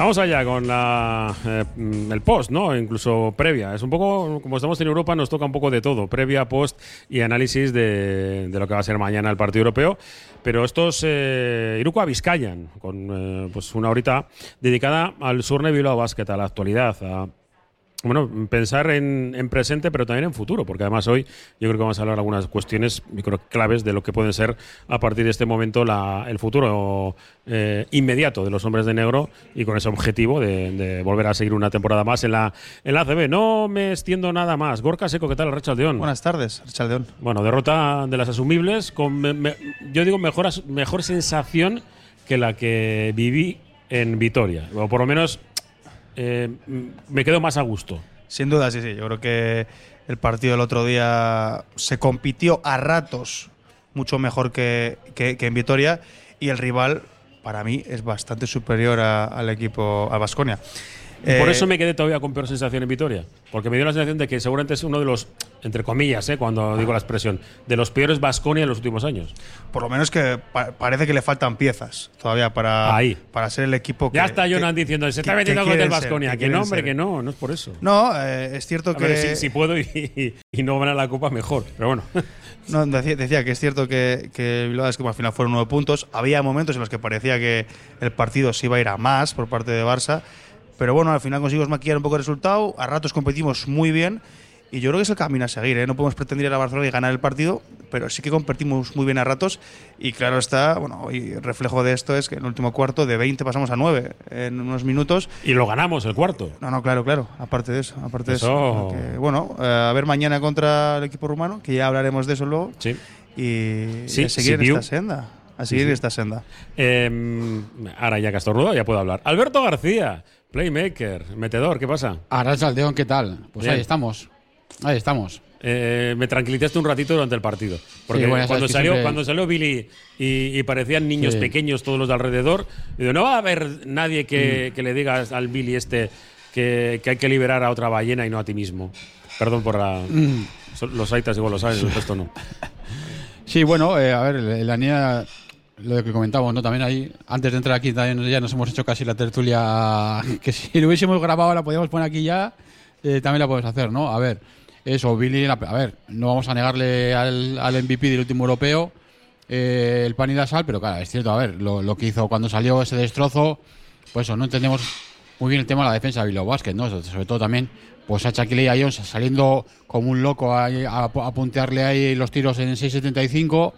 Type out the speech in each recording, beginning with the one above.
Vamos allá con la, eh, el post, ¿no? Incluso previa. Es un poco, como estamos en Europa, nos toca un poco de todo. Previa, post y análisis de, lo que va a ser mañana el partido europeo. Pero esto es eh, Iruko Vizcayan, con eh, pues una horita dedicada al Surne Bilbao Basket, a la actualidad, bueno, pensar en, en, presente, pero también en futuro, porque además hoy yo creo que vamos a hablar de algunas cuestiones, yo creo, claves de lo que pueden ser a partir de este momento la, el futuro eh, inmediato de los hombres de negro y con ese objetivo de, de, volver a seguir una temporada más en la, en la ACB. No me extiendo nada más. Gorka Seco, ¿qué tal, Rechaldeón? Buenas tardes, Rechaldeón. Bueno, derrota de las asumibles, con, me, me, yo digo, mejor, mejor sensación que la que viví en Vitoria, o por lo menos eh, me quedo más a gusto. Sin duda, sí, sí. Yo creo que el partido del otro día se compitió a ratos mucho mejor que, que, en Vitoria y el rival, para mí, es bastante superior a, al equipo, a Eh, por eso me quedé todavía con peor sensación en Vitoria. Porque me dio la sensación de que seguramente es uno de los, entre comillas, eh, cuando digo la expresión, de los peores Basconia en los últimos años. Por lo menos que pa parece que le faltan piezas todavía para, Ahí. para ser el equipo que. Ya está Jonan diciendo, se está metiendo con el Basconia. Que, no, hombre, ser. que no, no es por eso. No, eh, es cierto a que. Ver, si, si, puedo y, y, y, no ganar la copa, mejor. Pero bueno. No, decía, decía, que es cierto que, que Bilbao es que al final fueron nueve puntos. Había momentos en los que parecía que el partido se iba a ir a más por parte de Barça. Pero bueno, al final conseguimos maquillar un poco el resultado. A ratos competimos muy bien. Y yo creo que es el camino a seguir. ¿eh? No podemos pretender ir a Barcelona y ganar el partido, pero sí que competimos muy bien a ratos. Y claro está, bueno, y reflejo de esto es que en el último cuarto de 20 pasamos a 9 en unos minutos. Y lo ganamos el cuarto. No, no, claro, claro. Aparte de eso. Aparte eso. de eso. Que, bueno, eh, a ver mañana contra el equipo rumano, que ya hablaremos de eso luego. Sí. Y, sí, a seguir sí, en esta senda. A seguir sí, esta senda. Eh, ahora ya Castorrudo, ya puedo hablar. Alberto García, Playmaker, metedor, ¿qué pasa? Arrachaldeón, ¿qué tal? Pues Bien. ahí estamos. Ahí estamos. Eh, me tranquilizaste un ratito durante el partido. Porque Sí, bueno, cuando, salió, siempre- cuando salió Billy y, y parecían niños Sí. pequeños todos los de alrededor, digo, no va a haber nadie Mm. que, que le diga al Billy este que, que hay que liberar a otra ballena y no a ti mismo. Perdón por la, Mm. los aitas igual lo saben, el resto no. Sí, bueno, eh, a ver, la niña, lo que comentamos, ¿no? También ahí, antes de entrar aquí, también ya nos hemos hecho casi la tertulia, que si lo hubiésemos grabado la podíamos poner aquí ya, eh, también la podemos hacer, ¿no? A ver, eso, Billy, a ver, no vamos a negarle al, al MVP del último europeo eh, el pan y la sal, pero claro, es cierto, a ver, lo, lo que hizo cuando salió ese destrozo, pues eso, no entendemos muy bien el tema de la defensa de Bilbao Basket, ¿no? Sobre todo también, pues a Shaquille a Jones saliendo como un loco a, a, a puntearle ahí los tiros en 6.75,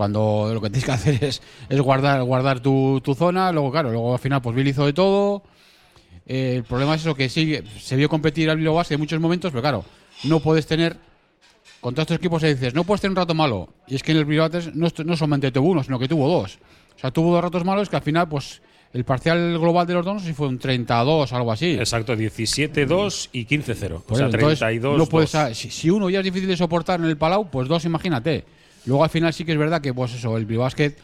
cuando lo que tienes que hacer es, es guardar, guardar tu, tu zona, luego claro, luego al final pues Billy hizo de todo. Eh, el problema es eso que sí, se vio competir al Bilbao Basket en muchos momentos, pero claro, no puedes tener contra estos equipos dices, no puedes tener un rato malo. Y es que en el Bilbao no, no solamente tuvo uno, sino que tuvo dos. O sea, tuvo dos ratos malos que al final, pues, el parcial global de los dos si fue un 32 algo así. Exacto, 17-2 y 15-0. O sea, eso, entonces, 32 no puedes, si, si uno ya es difícil de soportar en el Palau, pues dos, imagínate. Luego al final sí que es verdad que, pues eso, el Bilbao Basket,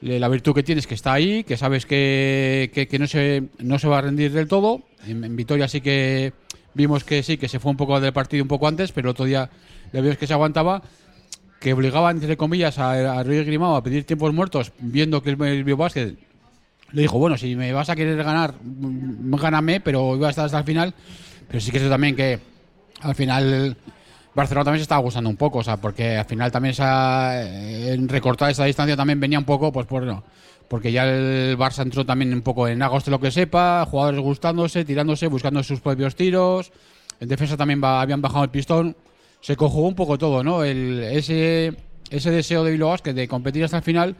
le- la virtud que tienes que está ahí, que sabes que, que, que no, se, no se va a rendir del todo. En, en Vitoria sí que vimos que sí, que se fue un poco del partido un poco antes, pero el otro día le vimos que se aguantaba que obligaban, entre comillas, a, a Roger Grimao a pedir tiempos muertos, viendo que el, el le dijo, bueno, si me vas a querer ganar, gáname, pero iba a estar hasta el final. Pero sí que es también que al final Barcelona también se estaba gustando un poco, o sea, porque al final también esa, eh, recortar esa distancia también venía un poco, pues por no, porque ya el Barça entró también un poco en agosto lo que sepa, jugadores gustándose, tirándose, buscando sus propios tiros. En defensa también habían bajado el pistón. Se conjugó un poco todo, ¿no? Ese, ese deseo de Bilbao Basket de competir hasta el final,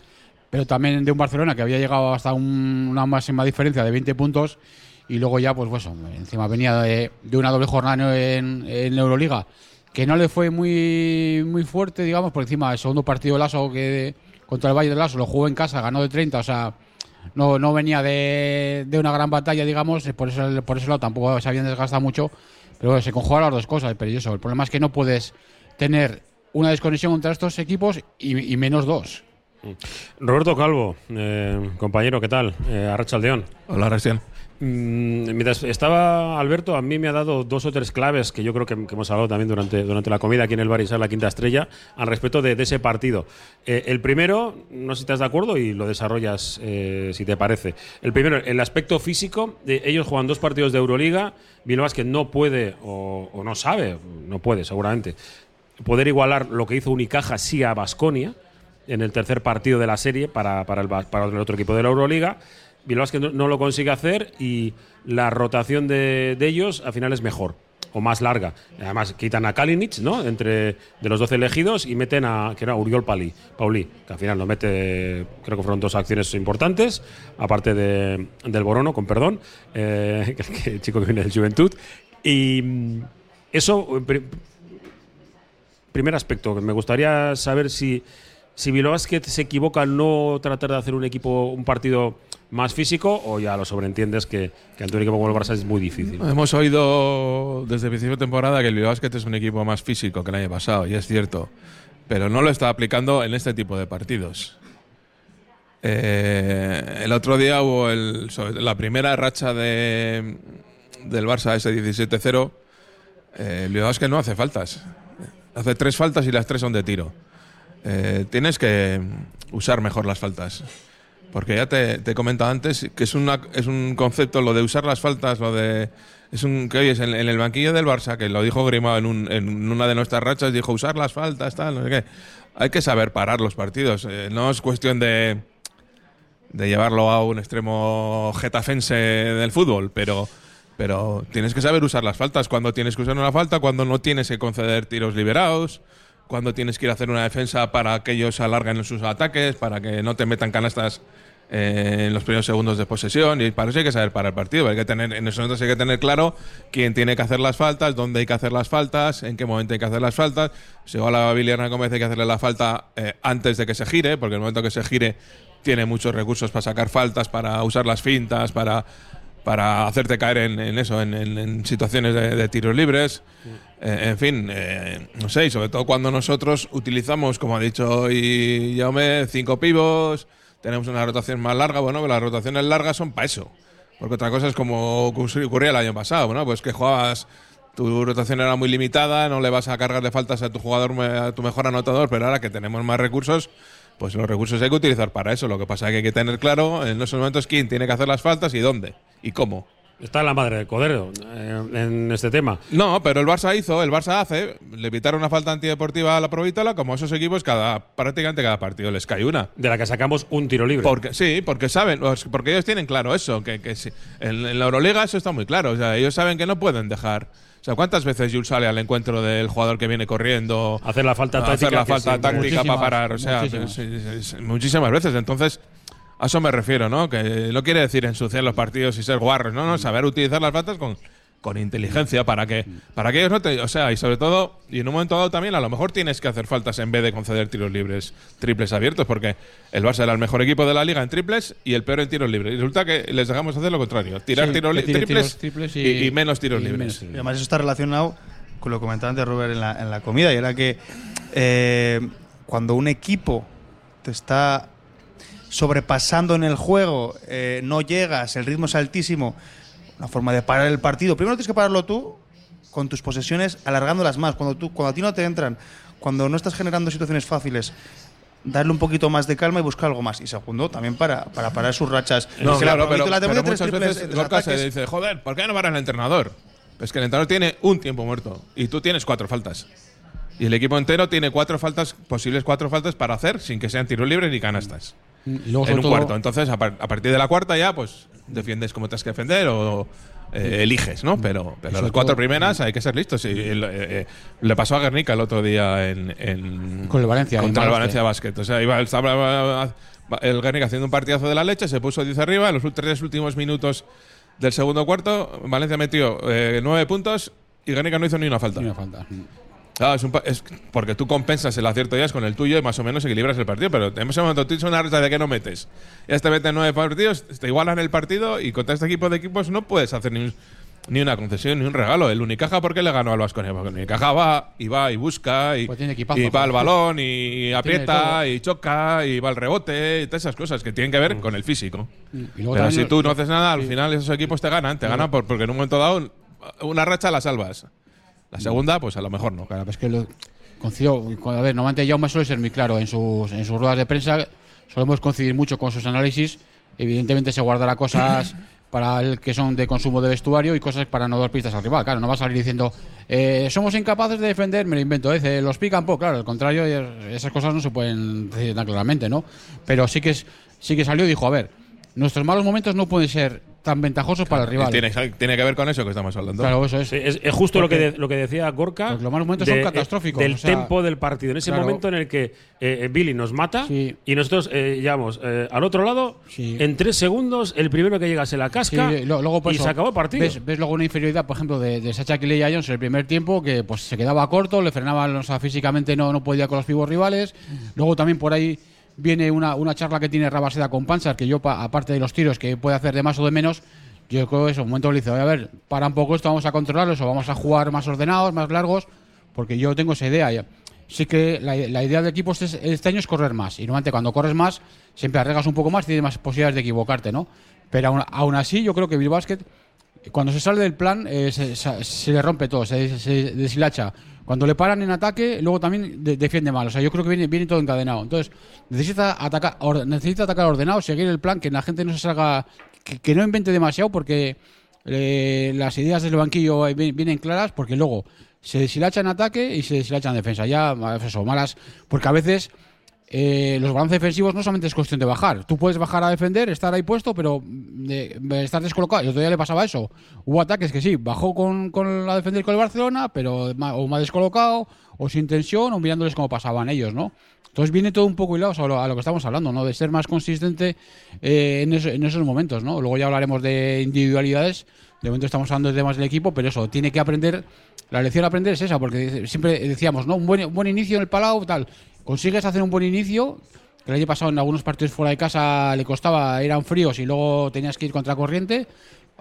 pero también de un Barcelona que había llegado hasta un- una máxima diferencia de 20 puntos y luego ya, pues bueno, encima venía de, de una doble jornada en, en Euroliga que no le fue muy, muy fuerte, digamos, por encima el segundo partido de Lasso que contra el Valle de Lasso lo jugó en casa, ganó de 30, o sea, no, no venía de, de una gran batalla, digamos, por eso, por eso lado tampoco se habían desgastado mucho, pero bueno, se conjugan las dos cosas, pero eso, el problema es que no puedes tener una desconexión entre estos equipos y, y menos dos. Roberto Calvo, eh, compañero, ¿qué tal? Eh, Arrachaldeón. Hola, recién. Mm, mientras estaba Alberto, a mí me ha dado dos o tres claves que yo creo que, hemos hablado también durante, durante la comida aquí en el Barisar, la quinta estrella, al respecto de, ese partido. Eh, el primero, no sé si estás de acuerdo y lo desarrollas eh, si te parece. El primero, el aspecto físico, de ellos juegan dos partidos de Euroliga, Bilbao que no puede o, no sabe, no puede seguramente, poder igualar lo que hizo Unicaja sí a Basconia en el tercer partido de la serie para, para, el, para el otro equipo de la Euroliga. Bilbao que no, lo consigue hacer y la rotación de, de ellos al final es mejor o más larga. Además, quitan a Kalinic, ¿no? Entre de los 12 elegidos y meten a que era Uriol Pali, Pauli, que al final lo mete, creo que fueron dos acciones importantes, aparte de, del Borono, con perdón, eh, el chico que viene del Juventud. Y eso, pri- primer aspecto, me gustaría saber si, si Bilbao Basket se equivoca al no tratar de hacer un equipo, un partido más físico, o ya lo sobreentiendes que, que ante un equipo como el Barça es muy difícil. Hemos oído desde el principio de temporada que el Bilbao Basket es un equipo más físico que el año pasado, y es cierto. Pero no lo está aplicando en este tipo de partidos. Eh, el otro día hubo el- la primera racha de, del Barça, ese 17-0. Eh, el Basket no hace faltas. Hace tres faltas y las tres son de tiro. Eh, tienes que usar mejor las faltas. Porque ya te, he comentado antes que es, una, es un concepto, lo de usar las faltas, lo de. Es un que oyes en, en el banquillo del Barça, que lo dijo Grimao en, un- en una de nuestras rachas, dijo usar las faltas, tal, no sé qué. Hay que saber parar los partidos. eh, no es cuestión de, de llevarlo a un extremo getafense del fútbol, pero, pero tienes que saber usar las faltas. Cuando tienes que usar una falta, cuando no tienes que conceder tiros liberados, cuando tienes que ir a hacer una defensa para que ellos alarguen sus ataques, para que no te metan canastas eh, en los primeros segundos de posesión. Y para eso hay que saber parar el partido. Hay que tener, en esos momentos hay que tener claro quién tiene que hacer las faltas, dónde hay que hacer las faltas, en qué momento hay que hacer las faltas. Si igual a Biliana Gómez hay que hacerle la falta eh, antes de que se gire, porque en el momento que se gire tiene muchos recursos para sacar faltas, para usar las fintas, para, para hacerte caer en, en eso, en, en- en situaciones de, de tiros libres. Eh, en fin, eh, no sé, y sobre todo cuando nosotros utilizamos, como ha dicho hoy Jaume, cinco pivos, tenemos una rotación más larga, bueno, pero las rotaciones largas son para eso. Porque otra cosa es como ocurría el año pasado, bueno, pues que jugabas, tu rotación era muy limitada, no le vas a cargar de faltas a tu jugador, a tu mejor anotador, pero ahora que tenemos más recursos, pues los recursos hay que utilizar para eso. Lo que pasa es que hay que tener claro en esos momentos quién tiene que hacer las faltas y dónde y cómo. Está la madre del codero eh, en este tema. No, pero el Barça hizo, el Barça hace, le pitaron una falta antideportiva a la Provítola, como esos equipos cada prácticamente cada partido les cae una. De la que sacamos un tiro libre. Porque sí, porque saben, porque ellos tienen claro eso, que, que sí. en, en la Euroliga eso está muy claro, o sea, ellos saben que no pueden dejar. O sea, ¿cuántas veces Jules sale al encuentro del jugador que viene corriendo? Hacer la falta táctica. hacer la que falta sí, táctica muchísimas, para parar, o sea, muchísimas veces. Entonces, a eso me refiero, ¿no? Que no quiere decir ensuciar los partidos y ser guarros, no, no, saber utilizar las faltas con, con inteligencia para que para que ellos no te, o sea, y sobre todo, y en un momento dado también a lo mejor tienes que hacer faltas en vez de conceder tiros libres, triples abiertos, porque el Barça era el mejor equipo de la liga en triples y el peor en tiros libres. Y resulta que les dejamos hacer lo contrario, tirar Sí, tiros triples, tiros triples y, y- y menos tiros y libres. menos Y además eso está relacionado con lo que comentaba antes Robert en la, en la comida, y era que eh, cuando un equipo te está sobrepasando en el juego, eh, no llegas, el ritmo es altísimo, una forma de parar el partido, primero tienes que pararlo tú con tus posesiones alargándolas más, cuando, tú, cuando a ti no te entran, cuando no estás generando situaciones fáciles. Darle un poquito más de calma y buscar algo más. Y segundo, también para, para parar sus rachas. No, que la claro, pero, te pero mete tres muchas triples veces Gorka se dice, joder, ¿por qué no paras el entrenador? Es que el entrenador tiene un tiempo muerto y tú tienes cuatro faltas. Y el equipo entero tiene cuatro faltas, posibles cuatro faltas para hacer sin que sean tiros libres ni canastas. Luego, en un todo, cuarto. Entonces, a, par- a partir de la cuarta ya, pues defiendes como te has que defender o eh, eliges, ¿no? Pero, pero las cuatro todo- primeras hay que ser listos. Y, eh, eh, le pasó a Guernica el otro día en, en- Con el Valencia, contra el Valencia. Valencia Basket. O sea, iba, estaba el Guernica haciendo un partidazo de la leche, se puso 10 arriba. En los tres últimos minutos del segundo cuarto, Valencia metió eh, nueve puntos y Guernica no hizo ni una falta. Ni una falta. Claro, es un pa- es porque tú compensas el acierto ya es con el tuyo y más o menos equilibras el partido, pero en ese momento tú una racha de que no metes. Ya te meten nueve partidos, te igualan el partido y contra este equipo de equipos no puedes hacer ni un, ni una concesión, ni un regalo. El Unicaja, ¿por qué le ganó al Vasconia? Porque el Unicaja va y va y busca y, Pues tiene equipazo, y va al balón y aprieta y choca y va al rebote y todas esas cosas que tienen que ver con el físico. Y luego Pero si tú no haces nada, al final esos equipos te ganan. Te ganan por- porque en un momento dado una racha la salvas. La segunda, pues a lo mejor no. Claro, es que lo, coincido, a ver, normalmente Jaume suele ser muy claro en sus, en sus ruedas de prensa, solemos coincidir mucho con sus análisis, evidentemente se guardará cosas para el que son de consumo de vestuario y cosas para no dar pistas al rival, claro, no va a salir diciendo eh, somos incapaces de defender, me lo invento, eh, los pican poco, claro, al contrario, eh, esas cosas no se pueden decir tan claramente, ¿no? Pero sí que, es, sí que salió y dijo, a ver, nuestros malos momentos no pueden ser tan ventajosos para el rival. Tiene, tiene que ver con eso que estamos hablando. Claro, eso es. Sí, es, es justo lo que, de- lo que decía Gorka. Los malos momentos son de- catastróficos, Del o sea, tempo del partido. En ese claro. momento en el que eh, eh, Billy nos mata Sí. y nosotros eh, llegamos eh, al otro lado, Sí. en tres segundos, el primero que llega se la casca Sí, lo- luego, por y eso, se acabó el partido. Ves, ves luego una inferioridad, por ejemplo, de, de Sacha Kiley Jones en el primer tiempo, que pues se quedaba corto, le frenaban, o sea, físicamente no, no podía con los pibos rivales. Luego también por ahí viene una, una charla que tiene Rabaseda con Panchar, que yo, pa- aparte de los tiros que puede hacer de más o de menos, yo creo que eso, un momento le dice, "Oye, a ver, para un poco esto, vamos a controlarlo, o vamos a jugar más ordenados, más largos, porque yo tengo esa idea. Sí que la, la idea de equipos es- este año es correr más. Y normalmente cuando corres más, siempre arriesgas un poco más tienes más posibilidades de equivocarte, ¿no? Pero aún, aún así, yo creo que Bilbao Basket, cuando se sale del plan, eh, se le rompe todo, se, se deshilacha. Cuando le paran en ataque, luego también de- defiende mal. O sea, yo creo que viene, viene todo encadenado. Entonces, necesita atacar, or- necesita atacar ordenado, seguir el plan, que la gente no se salga, que, no invente demasiado, porque eh, las ideas del banquillo vi- vienen claras, porque luego se deshilacha en ataque y se deshilacha en defensa. Ya, eso, malas, porque a veces eh, los balances defensivos no solamente es cuestión de bajar. Tú puedes bajar a defender, estar ahí puesto, pero de estar descolocado. El otro día le pasaba eso. Hubo ataques que sí, bajó con, con la defender con el Barcelona, pero ma- o más descolocado, o sin tensión, o mirándoles cómo pasaban ellos, ¿no? Entonces viene todo un poco hilado a lo, a lo que estamos hablando, ¿no? De ser más consistente eh, en, eso- en esos momentos, ¿no? Luego ya hablaremos de individualidades. De momento estamos hablando de temas del equipo, pero eso, tiene que aprender. La lección a aprender es esa, porque siempre decíamos, ¿no? Un buen, un buen inicio en el Palau, tal. Consigues hacer un buen inicio, que el año pasado en algunos partidos fuera de casa le costaba, eran fríos y luego tenías que ir contra corriente.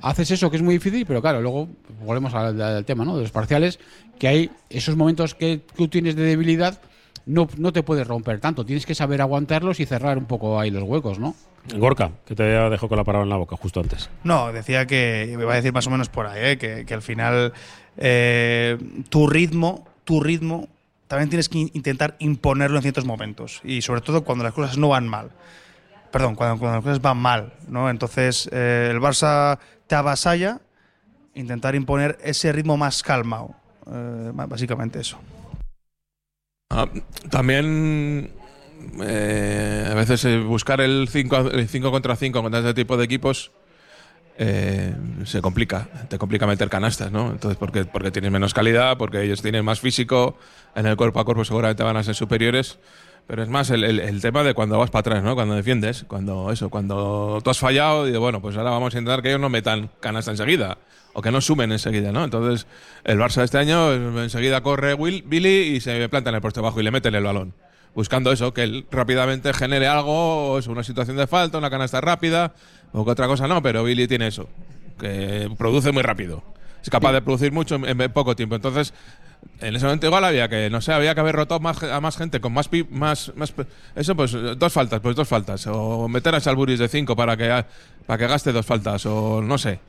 Haces eso que es muy difícil, pero claro, luego volvemos al, al tema, ¿no? De los parciales, que hay esos momentos que tú tienes de debilidad, no, no te puedes romper tanto. Tienes que saber aguantarlos y cerrar un poco ahí los huecos, ¿no? Gorka, que te dejó con la palabra en la boca justo antes. No, decía que, iba a decir más o menos por ahí, ¿eh? que, que al final eh, tu ritmo, tu ritmo, también tienes que in- intentar imponerlo en ciertos momentos. Y sobre todo cuando las cosas no van mal. Perdón, cuando, cuando las cosas van mal, ¿no? Entonces eh, el Barça te avasalla, intentar imponer ese ritmo más calmado. Eh, básicamente eso. Ah, también eh, a veces buscar el 5 contra 5 contra ese tipo de equipos eh, se complica, te complica meter canastas, ¿no? Entonces, porque, porque tienes menos calidad, porque ellos tienen más físico, en el cuerpo a cuerpo seguramente van a ser superiores, pero es más el, tema de cuando vas para atrás, ¿no? Cuando defiendes, cuando eso, cuando tú has fallado y bueno, pues ahora vamos a intentar que ellos no metan canasta enseguida o que no sumen enseguida, ¿no? Entonces, el Barça este año enseguida corre Will, Billy y se planta en el puesto bajo y le meten el balón. Buscando eso, que él rápidamente genere algo, es una situación de falta, una canasta rápida, o que otra cosa no, pero Billy tiene eso, que produce muy rápido. Es capaz de producir mucho en, en poco tiempo. Entonces, en ese momento igual había que, no sé, había que haber roto más, a más gente con más, pi- más, más eso pues dos faltas, pues dos faltas o meter a Salburis de cinco para que para que gaste dos faltas o no sé.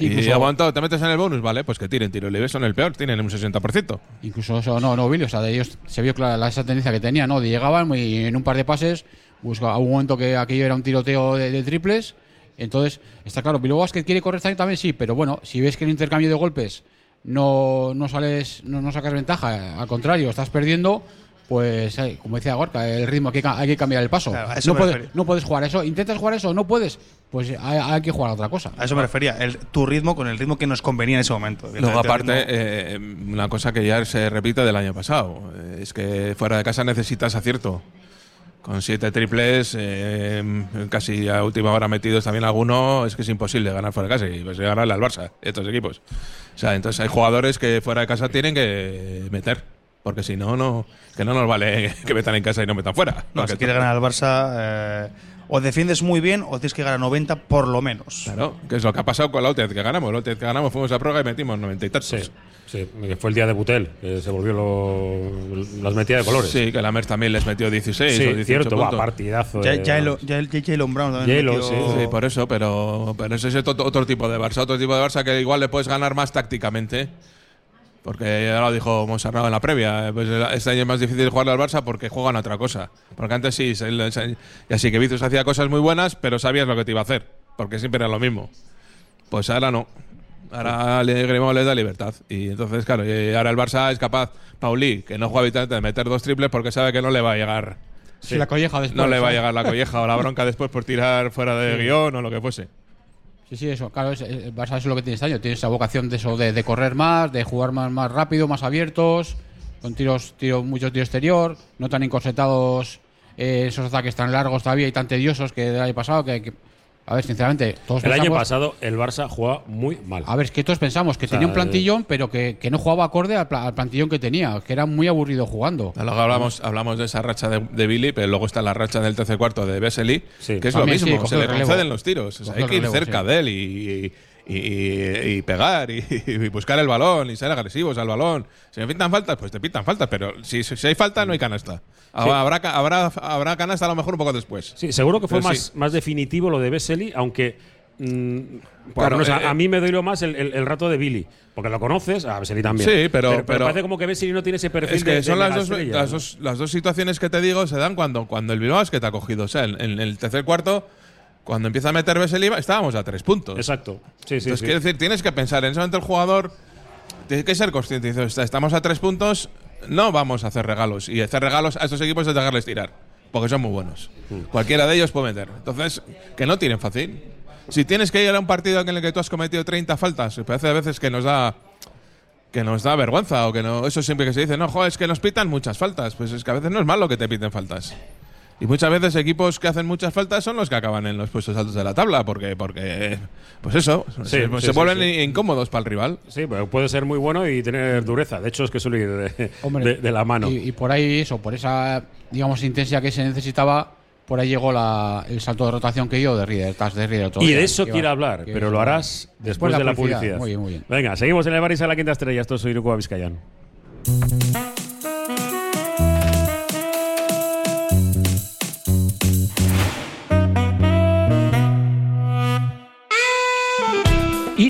Y aguantado, te metes en el bonus, vale, pues que tiren tiro libre, son el peor, tienen un 60%. Incluso eso, no, no, Billy, o sea, de ellos se vio clara la- esa tendencia que tenía, ¿no? Llegaban y en un par de pases, buscaba un momento que aquello era un tiroteo de, de triples. Entonces, está claro, Bilbao Basket quiere correr también, también sí, pero bueno, si ves que el intercambio de golpes no, no sales, no, no sacas ventaja, al contrario, estás perdiendo, pues eh, como decía Gorka, el ritmo hay que, hay que cambiar el paso. Claro, no, puedes, no puedes jugar eso, intentas jugar eso, no puedes, pues hay, hay que jugar a otra cosa. A eso me refería, el, tu ritmo con el ritmo que nos convenía en ese momento. Luego, aparte, eh, una cosa que ya se repite del año pasado, es que fuera de casa necesitas acierto. Con siete triples, eh, casi a última hora metidos también alguno, es que es imposible ganar fuera de casa y pues ganarle al Barça estos equipos. O sea, entonces hay jugadores que fuera de casa tienen que meter, porque si no, no que no nos vale que metan en casa y no metan fuera. No, si quiere ganar al Barça, eh, o defiendes muy bien o tienes que ganar 90 por lo menos. Claro, que es lo que ha pasado con la OTED que ganamos. La OTED que ganamos fuimos a prórroga y metimos 90 y tantos. Sí, sí, que fue el día de Butel, que se volvió lo, las metía de colores. Sí, que la Mer también les metió 16 Sí, o 18 cierto, va, partidazo. Ya, el, ya, el, ya Jalen Brown también Jalen, metió- sí, Sí, por eso, pero, pero ese es otro, otro tipo de Barça. Otro tipo de Barça que igual le puedes ganar más tácticamente. Porque ya lo dijo Monsarrado en la previa. eh, Pues este año es más difícil jugarle al Barça porque juegan a otra cosa. Porque antes sí, y así que Vicius hacía cosas muy buenas, pero sabías lo que te iba a hacer. Porque siempre era lo mismo. Pues ahora no. Ahora le Grimaud les da libertad. Y entonces, claro, y ahora el Barça es capaz, Pauli, que no juega habitualmente, de meter dos triples porque sabe que no le va a llegar. Si la colleja después. No le va a llegar la colleja o la bronca después por tirar fuera de guion o lo que fuese. Sí, sí, eso. Claro, es, el Barça es lo que tiene este año. Tiene esa vocación de eso, de, de correr más, de jugar más, más rápido, más abiertos, con tiros, tiro, muchos tiros exterior, no tan encorsetados eh, esos ataques tan largos todavía y tan tediosos que del año pasado. Que, que- a ver, sinceramente, todos El año pensamos- pasado el Barça jugaba muy mal. A ver, es que todos pensamos que sea, tenía un plantillón, pero que, que no jugaba acorde al, pla- al plantillón que tenía, que era muy aburrido jugando. Luego hablamos, hablamos de esa racha de, de Billy, pero luego está la racha del tercer cuarto de Vesely, Sí. que es También, lo sí, mismo, cogió se le conceden los tiros. O sea, hay que ir el relevo, cerca sí. de él y, y- y- y pegar y, y buscar el balón y ser agresivos al balón. Si me pintan faltas, pues te pintan faltas, pero si, si hay falta, no hay canasta. Habrá, habrá, habrá canasta a lo mejor un poco después. Sí, seguro que fue Pero más, sí. más definitivo lo de Vesely, aunque. mm, Claro, eh, a mí me doy más el, el- el rato de Billy, porque lo conoces, a Vesely también. Sí, pero- pero- parece como que Vesely no tiene ese perfil Es que de- de son las dos, las, ¿no? dos, las dos situaciones que te digo se dan cuando, cuando el Bilbao es que te ha cogido. O sea, en, en el tercer cuarto, cuando empieza a meter Vesely, estábamos a tres puntos. Exacto. Sí, sí, Entonces, sí. quiero decir, tienes que pensar, en ese momento el jugador tiene que ser consciente. Dice, "Está- estamos a tres puntos, no vamos a hacer regalos. Y hacer regalos a estos equipos es dejarles tirar, porque son muy buenos. Cualquiera de ellos puede meter. Entonces, que no tienen fácil. Si tienes que ir a un partido en el que tú has cometido 30 faltas, parece a veces que nos da que nos da vergüenza o que no eso siempre que se dice no joder, es que nos pitan muchas faltas pues es que a veces no es malo que te piten faltas y muchas veces equipos que hacen muchas faltas son los que acaban en los puestos altos de la tabla porque porque pues eso se, sí, se sí, vuelven sí. incómodos para el rival Sí, pero puede ser muy bueno y tener dureza. De hecho, es que suele ir de, Hombre, de- de la mano. Y, y por ahí, eso, por esa, digamos, intensidad que se necesitaba, por ahí llegó la, el salto de rotación que dio de Rieder, tras de Rieder. Y de eso quiero hablar, que pero eso lo harás después, de la publicidad. Muy bien, muy bien. Venga, seguimos en el Baris a la quinta estrella. Esto soy Iruko Vizcayan.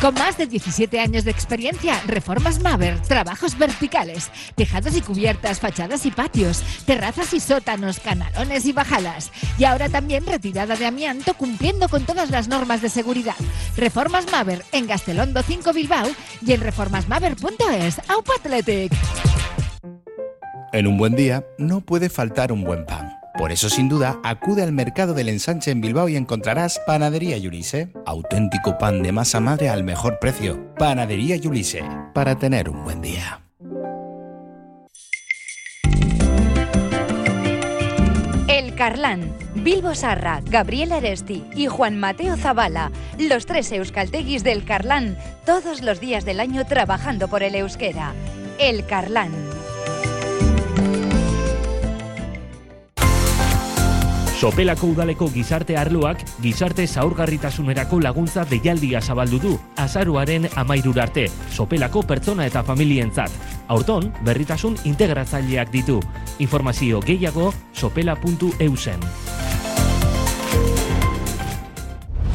Con más de 17 años de experiencia, Reformas Maver, trabajos verticales, tejados y cubiertas, fachadas y patios, terrazas y sótanos, canalones y bajadas. Y ahora también retirada de amianto cumpliendo con todas las normas de seguridad. Reformas Maver en Gastelondo 5 Bilbao y en reformasmaver.es. ¡Aupa Athletic! En un buen día no puede faltar un buen pan. Por eso, sin duda, acude al mercado del ensanche en Bilbao y encontrarás Panadería Yulise. Auténtico pan de masa madre al mejor precio. Panadería Yulise. Para tener un buen día. El Carlán, Bilbo Sarra, Gabriel Aresti y Juan Mateo Zabala, los tres euskalteguis del Carlán, todos los días del año trabajando por el euskera. El Carlán. Sopelako udaleko gizarte arloak gizarte zaurgarritasunerako laguntza deialdia zabaldu du azaruaren amairur arte, sopelako pertsona eta familientzat. Aurton, berritasun integratzaileak ditu. Informazio gehiago sopela.eusen.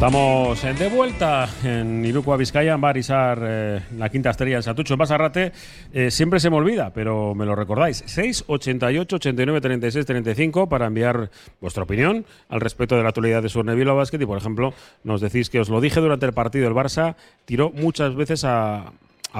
Estamos de vuelta en Iruko Vizcaya, en Barisar, eh, la quinta estrella en Satucho, en Basarrate. Eh, siempre se me olvida, pero me lo recordáis. 688 89 36 35 para enviar vuestra opinión al respecto de la actualidad de Surneville Basket. Y, por ejemplo, nos decís que os lo dije durante el partido, el Barça tiró muchas veces a,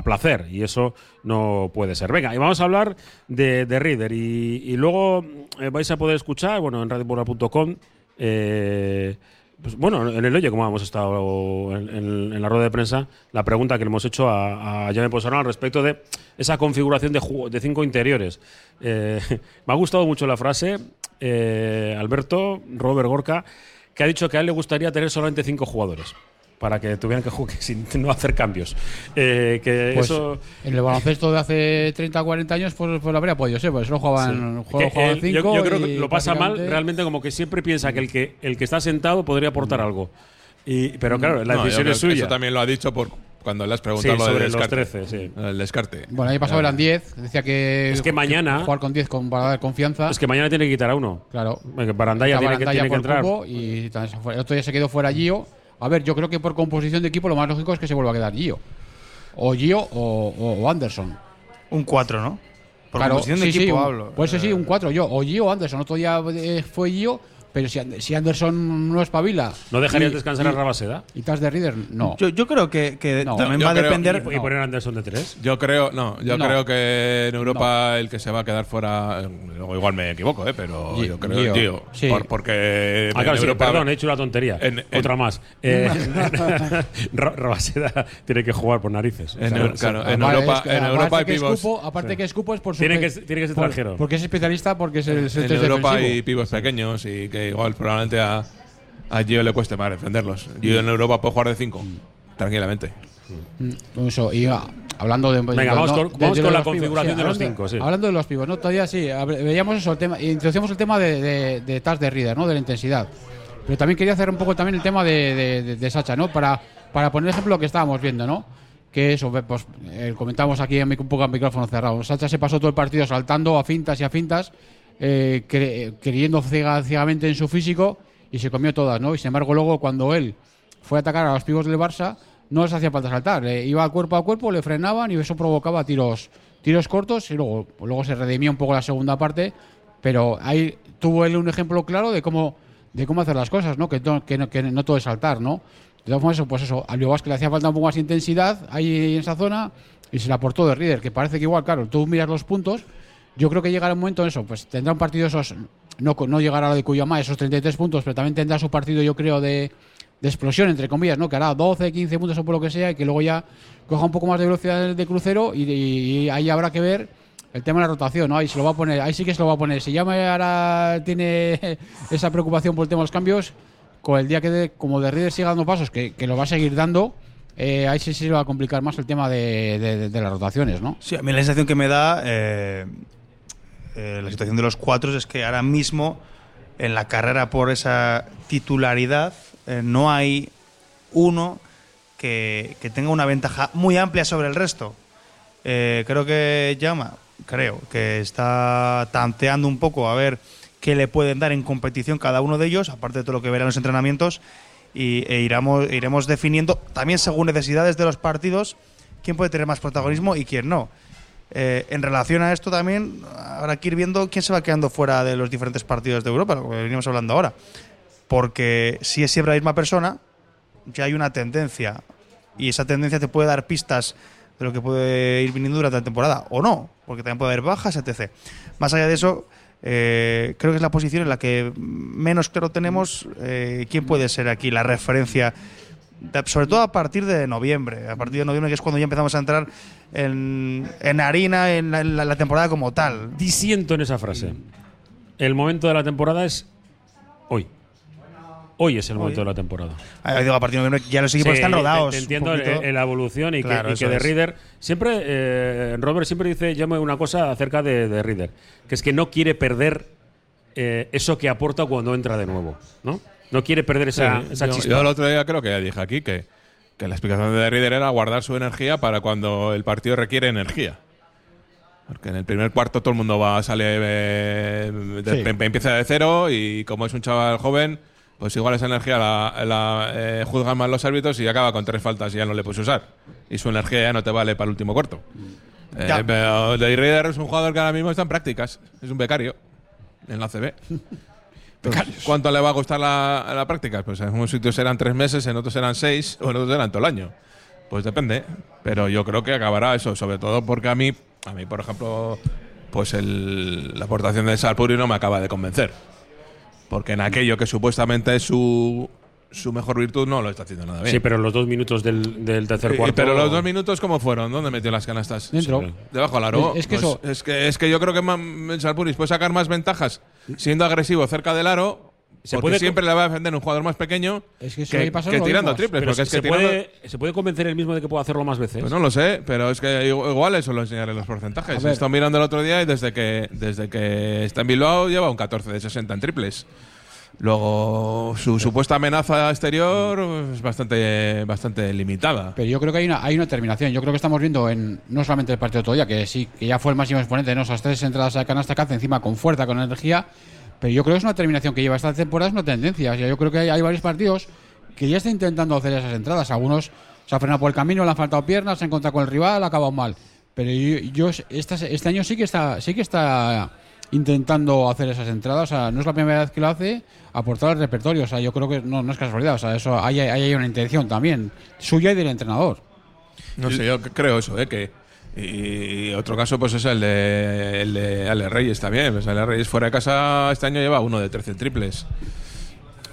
placer y eso no puede ser. Venga, y vamos a hablar de, de Reader y, luego eh, vais a poder escuchar, bueno, en radioburra.com, eh, pues, bueno, en el Oye, como hemos estado en, la rueda de prensa, la pregunta que le hemos hecho a, a Jaime al respecto de esa configuración de cinco interiores. Eh, me ha gustado mucho la frase, eh, Alberto, Robert Gorka, que ha dicho que a él le gustaría tener solamente cinco jugadores para que tuvieran que jugar sin no hacer cambios. Eh, que Pues eso en el baloncesto de hace 30 o 40 años, pues, pues lo habría podido ser, pues solo jugaban, Sí. jugaban, Que él- yo- cinco yo, creo y que lo pasa mal realmente como que siempre piensa que el que el que está sentado podría aportar algo. Y, pero claro, la No, decisión es que suya. Eso también lo ha dicho por cuando le has Sí, preguntado lo sobre del los descarte. 13, sí. El descarte. Bueno, el año pasado eran 10, decía que. Es que mañana- Jugar con 10 con, para dar confianza. Es que mañana tiene que quitar a uno. Claro. Barandaya tiene que, tiene que por entrar. y fue. el otro día se quedó fuera Gio. A ver, yo creo que por composición de equipo lo más lógico es que se vuelva a quedar Gio. O Gio o, Anderson. Un 4, ¿no? Por Claro, composición de sí, sí, equipo un- hablo. Pues sí, un 4 yo. O Gio o Anderson. Otro día eh, fue Gio, pero si, And- si Anderson no espabila. ¿No dejarías y- descansar y- a Rabaseda? Y Taz de Reader, no. Yo, yo creo que, que No. también Yo va a depender. ¿Y poner a Anderson de tres? Yo creo, no, yo No. creo que en Europa el que se va a quedar fuera, luego igual me equivoco, eh, pero Gio- yo creo Gio, Gio, sí. por- porque Ah, claro, en sí, Europa perdón, he hecho una tontería. En- en- Otra más. Eh, Ra- Rabaseda tiene que jugar por narices. En O sea, claro, en Europa, es que en Europa hay escupo- aparte que escupo es por su Tiene que ser- tiene que ser extranjero. Porque es especialista, porque es el, es en Europa hay pibos pequeños y que igual probablemente a, a Gio le cueste más defenderlos. Gio en Europa puede jugar de 5, tranquilamente. Mm, Eso, y ah, hablando de. Venga, vamos con- vamos con lo la configuración de los hablando- cinco, sí. Hablando de los pibos, ¿no? Todavía sí, veíamos eso, el tema, introducimos el tema de, de, de touch de Reader, ¿no? De la intensidad. Pero también quería hacer un poco también el tema de, de, de- de Sacha, ¿no? Para, para poner ejemplo lo que estábamos viendo, ¿no? Que eso, pues eh, comentamos aquí un poco a micrófono cerrado. Sacha se pasó todo el partido saltando a fintas y a fintas, eh, cre- creyendo ciega- ciegamente en su físico y se comió todas, ¿no? Y sin embargo, luego cuando él fue a atacar a los pibos del Barça, no les hacía falta saltar. le iba cuerpo a cuerpo, le frenaban y eso provocaba tiros, tiros cortos y luego, luego se redimía un poco la segunda parte. Pero ahí tuvo él un ejemplo claro de cómo, de cómo hacer las cosas, ¿no? Que, no- que, no, no todo es saltar, ¿no? De todas formas, pues eso, a que le hacía falta un poco más intensidad ahí en esa zona y se la aportó de Reader, que parece que igual, claro, tú miras los puntos, yo creo que llegará un momento en eso, pues tendrá un partido esos, no, no llegará a lo de Cuyamá, esos 33 puntos, pero también tendrá su partido, yo creo, de, de explosión, entre comillas, ¿no? Que hará 12, 15 puntos o por lo que sea, y que luego ya coja un poco más de velocidad de crucero y, ahí habrá que ver el tema de la rotación, ¿no? Ahí se lo va a poner, ahí sí que se lo va a poner. Si ya me ahora tiene esa preocupación por el tema de los cambios, con el día que como de Reader siga dando pasos, que, que lo va a seguir dando, eh, ahí sí se va a complicar más el tema de, de- de las rotaciones, ¿no? Sí, a mí la sensación que me da eh, eh, la situación de los cuatro es que ahora mismo en la carrera por esa titularidad eh, no hay uno que, tenga una ventaja muy amplia sobre el resto. Eh, creo que Llama, creo que está tanteando un poco a ver qué le pueden dar en competición cada uno de ellos, aparte de todo lo que verán los entrenamientos, y, e iremos definiendo también según necesidades de los partidos quién puede tener más protagonismo y quién no. Eh, en relación a esto también habrá que ir viendo quién se va quedando fuera de los diferentes partidos de Europa, lo que venimos hablando ahora. Porque si es siempre la misma persona, ya hay una tendencia. Y esa tendencia te puede dar pistas de lo que puede ir viniendo durante la temporada. O no, porque también puede haber bajas, etc. Más allá de eso, eh, creo que es la posición en la que menos claro tenemos eh, quién puede ser aquí la referencia, sobre todo a partir de noviembre. A partir de noviembre, que es cuando ya empezamos a entrar en, en harina, en la, en la- la temporada como tal. Disiento en esa frase. El momento de la temporada es hoy. Hoy es el momento de la temporada. Ah, digo, a partir de noviembre ya los equipos Sí, están rodados. Te, entiendo en la evolución y Claro, que, y eso que de. Reader. Siempre, eh, Robert siempre dice, llame una cosa acerca de, de Reader, que es que no quiere perder eh, eso que aporta cuando entra de nuevo. ¿no? No quiere perder esa, Sí, esa yo, chispa. yo el otro día creo que ya dije aquí que, que la explicación de Reader era guardar su energía para cuando el partido requiere energía. Porque en el primer cuarto todo el mundo va sale eh, de- Sí. em- empieza de cero y como es un chaval joven, pues igual esa energía la, la, eh, juzgan más los árbitros y acaba con tres faltas y ya no le puedes usar. Y su energía ya no te vale para el último cuarto. Eh, pero de Reader es un jugador que ahora mismo está en prácticas. Es un becario en la CB. Entonces, ¿Cuánto le va a gustar la, la práctica? Pues en unos sitios serán tres meses, en otros serán seis, o en otros serán todo el año. Pues depende. Pero yo creo que acabará eso, sobre todo porque a mí, a mí por ejemplo, pues el- la aportación de Salpuri no me acaba de convencer. Porque en aquello que supuestamente es su, su mejor virtud no lo está haciendo nada bien. Sí, pero los dos minutos del, del tercer cuarto. pero los dos minutos, ¿cómo fueron? ¿Dónde metió las canastas? Dentro. Sí. Debajo del aro. Es- es que Pues eso- es que es que yo creo que Salpuris puede sacar más ventajas siendo agresivo cerca del aro. Se porque puede siempre le va a defender un jugador más pequeño Es que que, que tirando triples. Pero porque es se, tirando- puede, se puede convencer el mismo de que pueda hacerlo más veces. Pues no lo sé, pero es que igu- igual eso lo enseñaré en los porcentajes. estado mirando el otro día y desde que, desde que está en Bilbao lleva un 14 de 60 en triples. Luego, su supuesta amenaza exterior es bastante, bastante limitada. Pero yo creo que hay una, hay una terminación. Yo creo que estamos viendo en no solamente el partido de otro día, que sí, que ya fue el máximo exponente, ¿no? esas tres entradas a canasta que hace encima con fuerza, con energía. Pero yo creo que es una terminación que lleva esta temporada, es una tendencia. O sea, yo creo que hay, hay varios partidos que ya está intentando hacer esas entradas. Algunos se han frenado por el camino, le han faltado piernas, se han encontrado con el rival, ha acabado mal. Pero yo, yo este año sí que está, sí que está intentando hacer esas entradas. O sea, no es la primera vez que lo hace, aportar al repertorio. O sea, yo creo que no, no es casualidad. O sea, eso hay, hay, hay una intención también, suya y del entrenador. No sé, yo creo eso, ¿eh? Que, y otro caso, pues es el de, el de Ale Reyes también. Pues Ale Reyes fuera de casa este año lleva uno de 13 triples.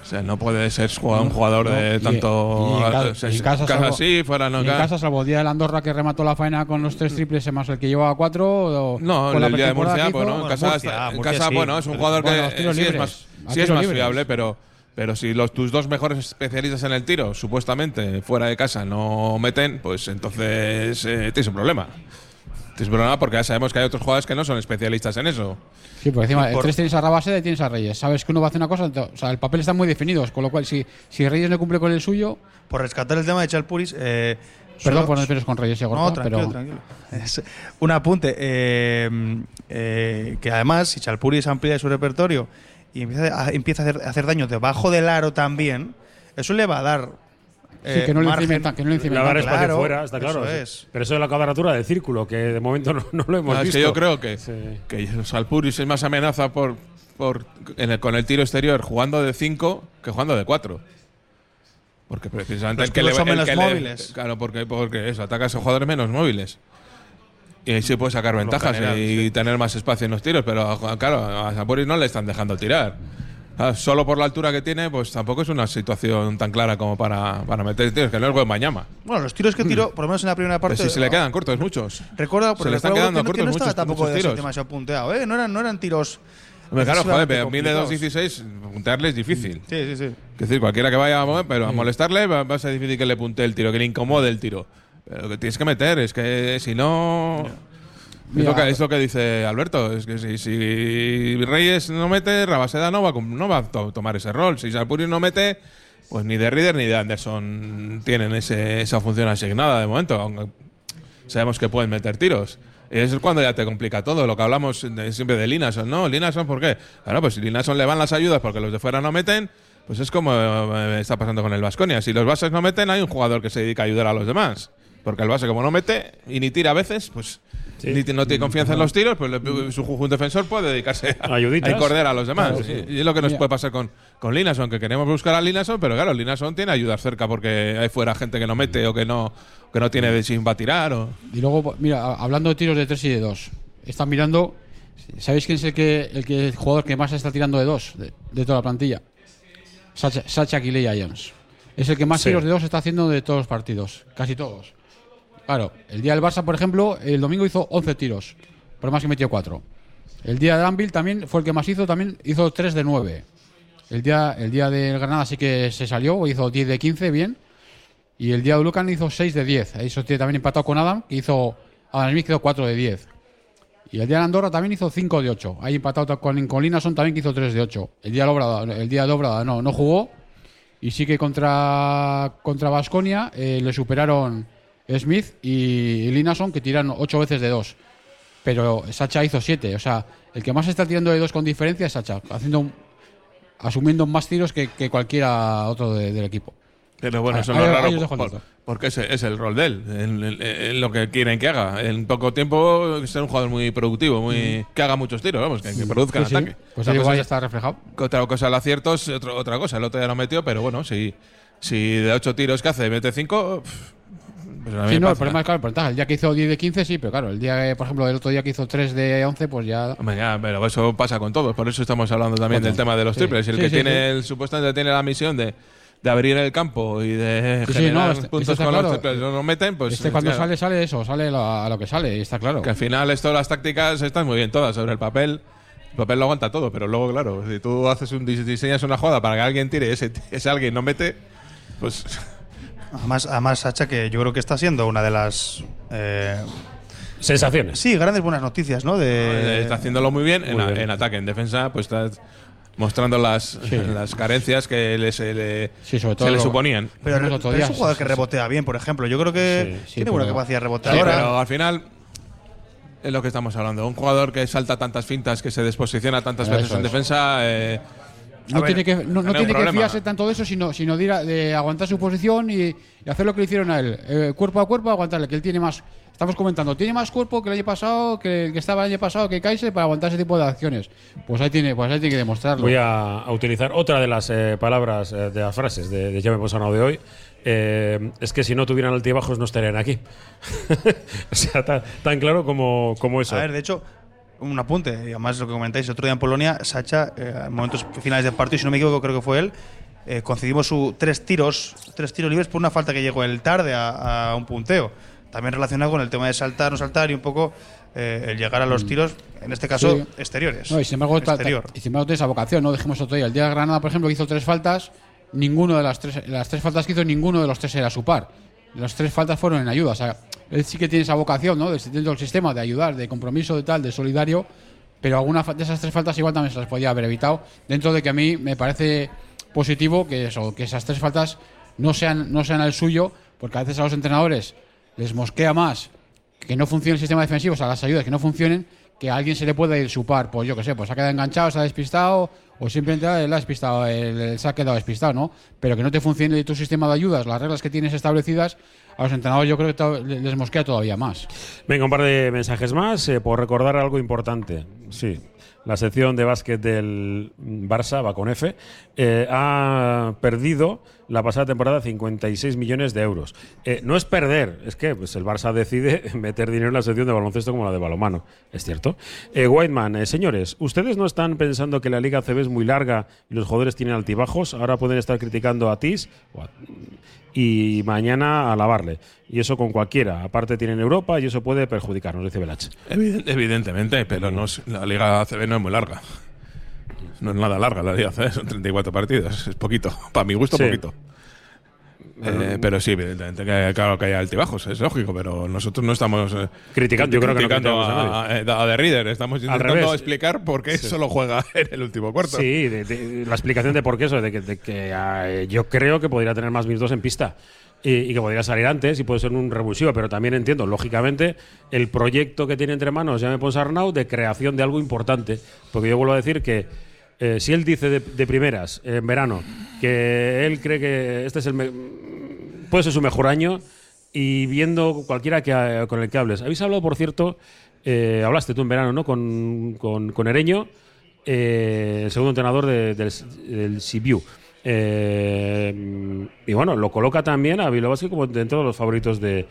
O sea, no puede ser un jugador No, de tanto. y en ca- o sea, y en casa salvo- sí, fuera no. En ca- casa, salvo el día de la Andorra que remató la faena con los tres triples más el que llevaba cuatro. o- No, la el día de Murcia, bueno, hizo, en bueno, casa, Murcia, está- en Murcia casa sí. bueno, es un jugador Bueno, que sí es más, sí es más fiable, pero, pero si los, tus dos mejores especialistas en el tiro, supuestamente fuera de casa, no meten, pues entonces eh, tienes un problema. Un problema porque ya sabemos que hay otros jugadores que no son especialistas en eso. Sí, por encima, el por- tres tienes a Rabaseda y tienes a Reyes. Sabes que uno va a hacer una cosa, o sea, el papel está muy definido, con lo cual si, si Reyes no cumple con el suyo, Por rescatar el tema de Chalpuris. Eh, perdón por no esperes con Reyes y Gorka, No, tranquilo, pero tranquilo. Es un apunte. eh, eh, que además, si Chalpuris amplía su repertorio y empieza a, empieza a hacer, a hacer daño debajo del aro también, eso le va a dar. Sí, eh, que no le margen- encimen tan- que no le encimen Le va a dar tanto. espacio Claro, fuera, está claro. eso sí. es. Pero eso de la cuadratura del círculo, que de momento no, no lo hemos es visto. que yo creo que, Sí. que Salpuris es más amenaza por, por en el- con el tiro exterior jugando de 5 que jugando de 4. Porque precisamente Los el que le son el menos que le- móviles. claro, porque, porque eso, atacas a jugadores menos móviles. Y ahí sí puede sacar lo ventajas general, y sí. tener más espacio en los tiros, pero a- claro, a Salpuris no le están dejando tirar. Ah, Solo por la altura que tiene, pues tampoco es una situación tan clara como para, para meter tiros, que no es buen mañama. Bueno, los tiros que tiró, por lo menos en la primera Pero parte. si se le quedan cortos muchos. Recuerda, se le están quedando que, no- que cortos no estaba muchos- tampoco muchos de tiros. demasiado punteado, ¿eh? No eran, no eran tiros. Hombre, claro, joder, pero mide complicados. 2.16, puntearle es difícil. Sí, sí, sí. Es decir, cualquiera que vaya a, pero a molestarle va, va a ser difícil que le punte el tiro, que le incomode el tiro. Pero lo que tienes que meter es que si no. Mira, lo, que, es lo que dice Alberto. Es que si, si Reyes no mete, Rabaseda no va, no va a to- tomar ese rol. Si Salpuri no mete, pues ni de Reader ni de Anderson tienen ese- esa función asignada de momento. Aunque sabemos que pueden meter tiros. Y eso es cuando ya te complica todo. Lo que hablamos de- siempre de Linason, ¿no? Linason, ¿por qué? Claro, pues si Linason le van las ayudas porque los de fuera no meten, pues es como eh, está pasando con el Vasconia. Si los bases no meten, hay un jugador que se dedica a ayudar a los demás. Porque el base, como no mete y ni tira a veces, pues ni t- no tiene confianza en los tiros, pues le- su ju- defensor puede dedicarse a, Ayuditas. a encordear a los demás. Claro, sí. Y, es lo que nos puede pasar con, con Linason, que queremos buscar a Linason, pero claro, Linason tiene ayudas cerca porque hay fuera gente que no mete o que no, que no tiene de sin va a tirar. O, Y luego, mira, hablando de tiros de 3 y de 2, están mirando ¿Sabéis quién es el que el, que, el jugador que más está tirando de dos de, de toda la plantilla? Sacha, Sacha Kiley Jones. Es el que más Sí. tiros de dos está haciendo de todos los partidos, casi todos. Claro, el día del Barça, por ejemplo, el domingo hizo 11 tiros, por más que metió 4. El día de Anvil también fue el que más hizo, también hizo 3 de 9. El día, el día del Granada sí que se salió, hizo 10 de 15, bien. Y el día de Lucan hizo 6 de 10. Ahí eso tiene también empatado con Adam, que hizo. Adam Smith hizo 4 de 10. Y el día de Andorra también hizo 5 de 8. Ahí empatado con, con Linason también que hizo 3 de 8. El día de Obrada, el día de Obrada no, no jugó. Y sí que contra contra Basconia le superaron Smith y Linason, que tiran 8 veces de 2. Pero Sacha hizo 7. O sea, el que más está tirando de 2 con diferencia es Sacha, haciendo un- asumiendo más tiros que, que cualquiera otro de- del equipo. Pero bueno, Ahí- eso es raro el por- porque ese es el rol de él, en, en- en lo que quieren que haga. En poco tiempo ser un jugador muy productivo, muy que haga muchos tiros, vamos, que, que produzca Sí, en sí. ataque. Pues Otra igual es- está reflejado. Otra cosa el acierto es otro- otra cosa. El otro ya lo metió, pero bueno, si, si de ocho tiros que hace mete cinco, pff, pues Sí, me no, el problema es claro, el día que hizo 10 de 15, sí, pero claro, el día, que, por ejemplo, el otro día que hizo 3 de 11, pues ya. Hombre, ya, pero eso pasa con todos. Por eso estamos hablando también del tema de los Sí. triples. El Sí, que tiene, el, supuestamente tiene la misión de, de abrir el campo y de Sí, no, este- puntos está con claro. los triples, no lo meten, pues. este cuando claro, sale, sale eso, sale lo- a lo que sale, y está claro. Que al final, esto, las tácticas están muy bien todas sobre el papel. El papel lo aguanta todo, pero luego, claro, si tú haces un, dise- diseñas una jugada para que alguien tire ese, ese alguien no mete, pues. Además, además, Sacha, que yo creo que está siendo una de las. eh, Sensaciones. sí, grandes buenas noticias, ¿no? De, está haciéndolo muy bien, en, Muy a- bien. en ataque, en defensa, pues está mostrando las, las carencias que le- se le, Sí, sobre todo se le lo- suponían. Pero, otro pero es un jugador sí, que sí, rebotea bien, por ejemplo. Yo creo que Sí, sí, tiene buena pero- capacidad Sí, reboteadora. pero al final es lo que estamos hablando. Un jugador que salta tantas fintas, que se desposiciona tantas Eso veces en defensa. eh, No ver, tiene que, no, tiene que fiarse tanto de eso, sino, sino de, ir a- de aguantar su posición y, y hacer lo que le hicieron a él. Eh, cuerpo a cuerpo, aguantarle, que él tiene más. Estamos comentando, tiene más cuerpo que el año pasado, que el que estaba el año pasado, que Kaiser, para aguantar ese tipo de acciones. Pues ahí tiene, pues ahí tiene que demostrarlo. Voy a, a utilizar otra de las eh, palabras, eh, de las frases de, de Jaime Posano de hoy. Eh, es que si no tuvieran altibajos no estarían aquí. o sea, tan, tan claro como, como eso. A ver, de hecho, un apunte, y además lo que comentáis, el otro día en Polonia, Sacha, eh, en momentos finales del partido, si no me equivoco, creo que fue él, eh, concedimos su tres tiros, tres tiros libres por una falta que llegó él tarde a, a un punteo. También relacionado con el tema de saltar, no saltar y un poco eh, el llegar a los tiros, en este caso, Sí. exteriores. No, y sin embargo, exterior. y sin embargo esa vocación, ¿no? Dejemos otro día. El día de Granada, por ejemplo, que hizo tres faltas, ninguno de las tres, las tres faltas que hizo, ninguno de los tres era su par. Las tres faltas fueron en ayuda. O sea, él sí que tiene esa vocación, ¿no? Dentro del sistema de ayudar, de compromiso, de tal, de solidario. Pero alguna de esas tres faltas igual también se las podía haber evitado. Dentro de que a mí me parece positivo que eso, que esas tres faltas no sean, no sean al suyo, porque a veces a los entrenadores les mosquea más que no funcione el sistema defensivo, o sea, las ayudas que no funcionen, que a alguien se le pueda ir su par, pues yo qué sé, pues ha quedado enganchado, se ha despistado, o simplemente él ha despistado, él- él se ha quedado despistado, ¿no? Pero que no te funcione tu sistema de ayudas, las reglas que tienes establecidas, a los entrenadores yo creo que les mosquea todavía más. Venga, un par de mensajes más eh, por recordar algo importante. Sí, la sección de básquet del Barça, va con F, eh, ha perdido la pasada temporada 56 millones de euros. Eh, no es perder, es que pues, el Barça decide meter dinero en la sección de baloncesto como la de balomano, es cierto. Eh, Whiteman, eh, señores, ¿ustedes no están pensando que la Liga CB es muy larga y los jugadores tienen altibajos? Ahora pueden estar criticando a TIS y mañana alabarle. Y eso con cualquiera. Aparte tienen Europa y eso puede perjudicarnos, dice Belach. Eviden- evidentemente, pero no es- la Liga ACB no es muy larga. No es nada larga la Liga ACB, son 34 partidos. Es poquito. Para mi gusto, Sí. poquito. Eh, pero sí, evidentemente, que, claro que hay altibajos, es lógico, pero nosotros no estamos eh, Criticando, yo creo que no criticando a a, The Reader, estamos intentando explicar por qué solo juega en el último cuarto. Sí, de- de- la explicación de por qué eso, de que, de que, ah, yo creo que podría tener más minutos en pista. Y, y que podría salir antes y puede ser un revulsivo, pero también entiendo, lógicamente, el proyecto que tiene entre manos Jaime Ponsarnau de creación de algo importante. Porque yo vuelvo a decir que eh, si él dice de, de primeras, en verano, que él cree que este es el puede ser su mejor año, y viendo cualquiera que, con el que hables. Habéis hablado, por cierto, eh, hablaste tú en verano, ¿no? Con, con, con Ereño, eh, el segundo entrenador de- del, del Sibiu. Y bueno, lo coloca también a Bilbao como dentro de los favoritos de,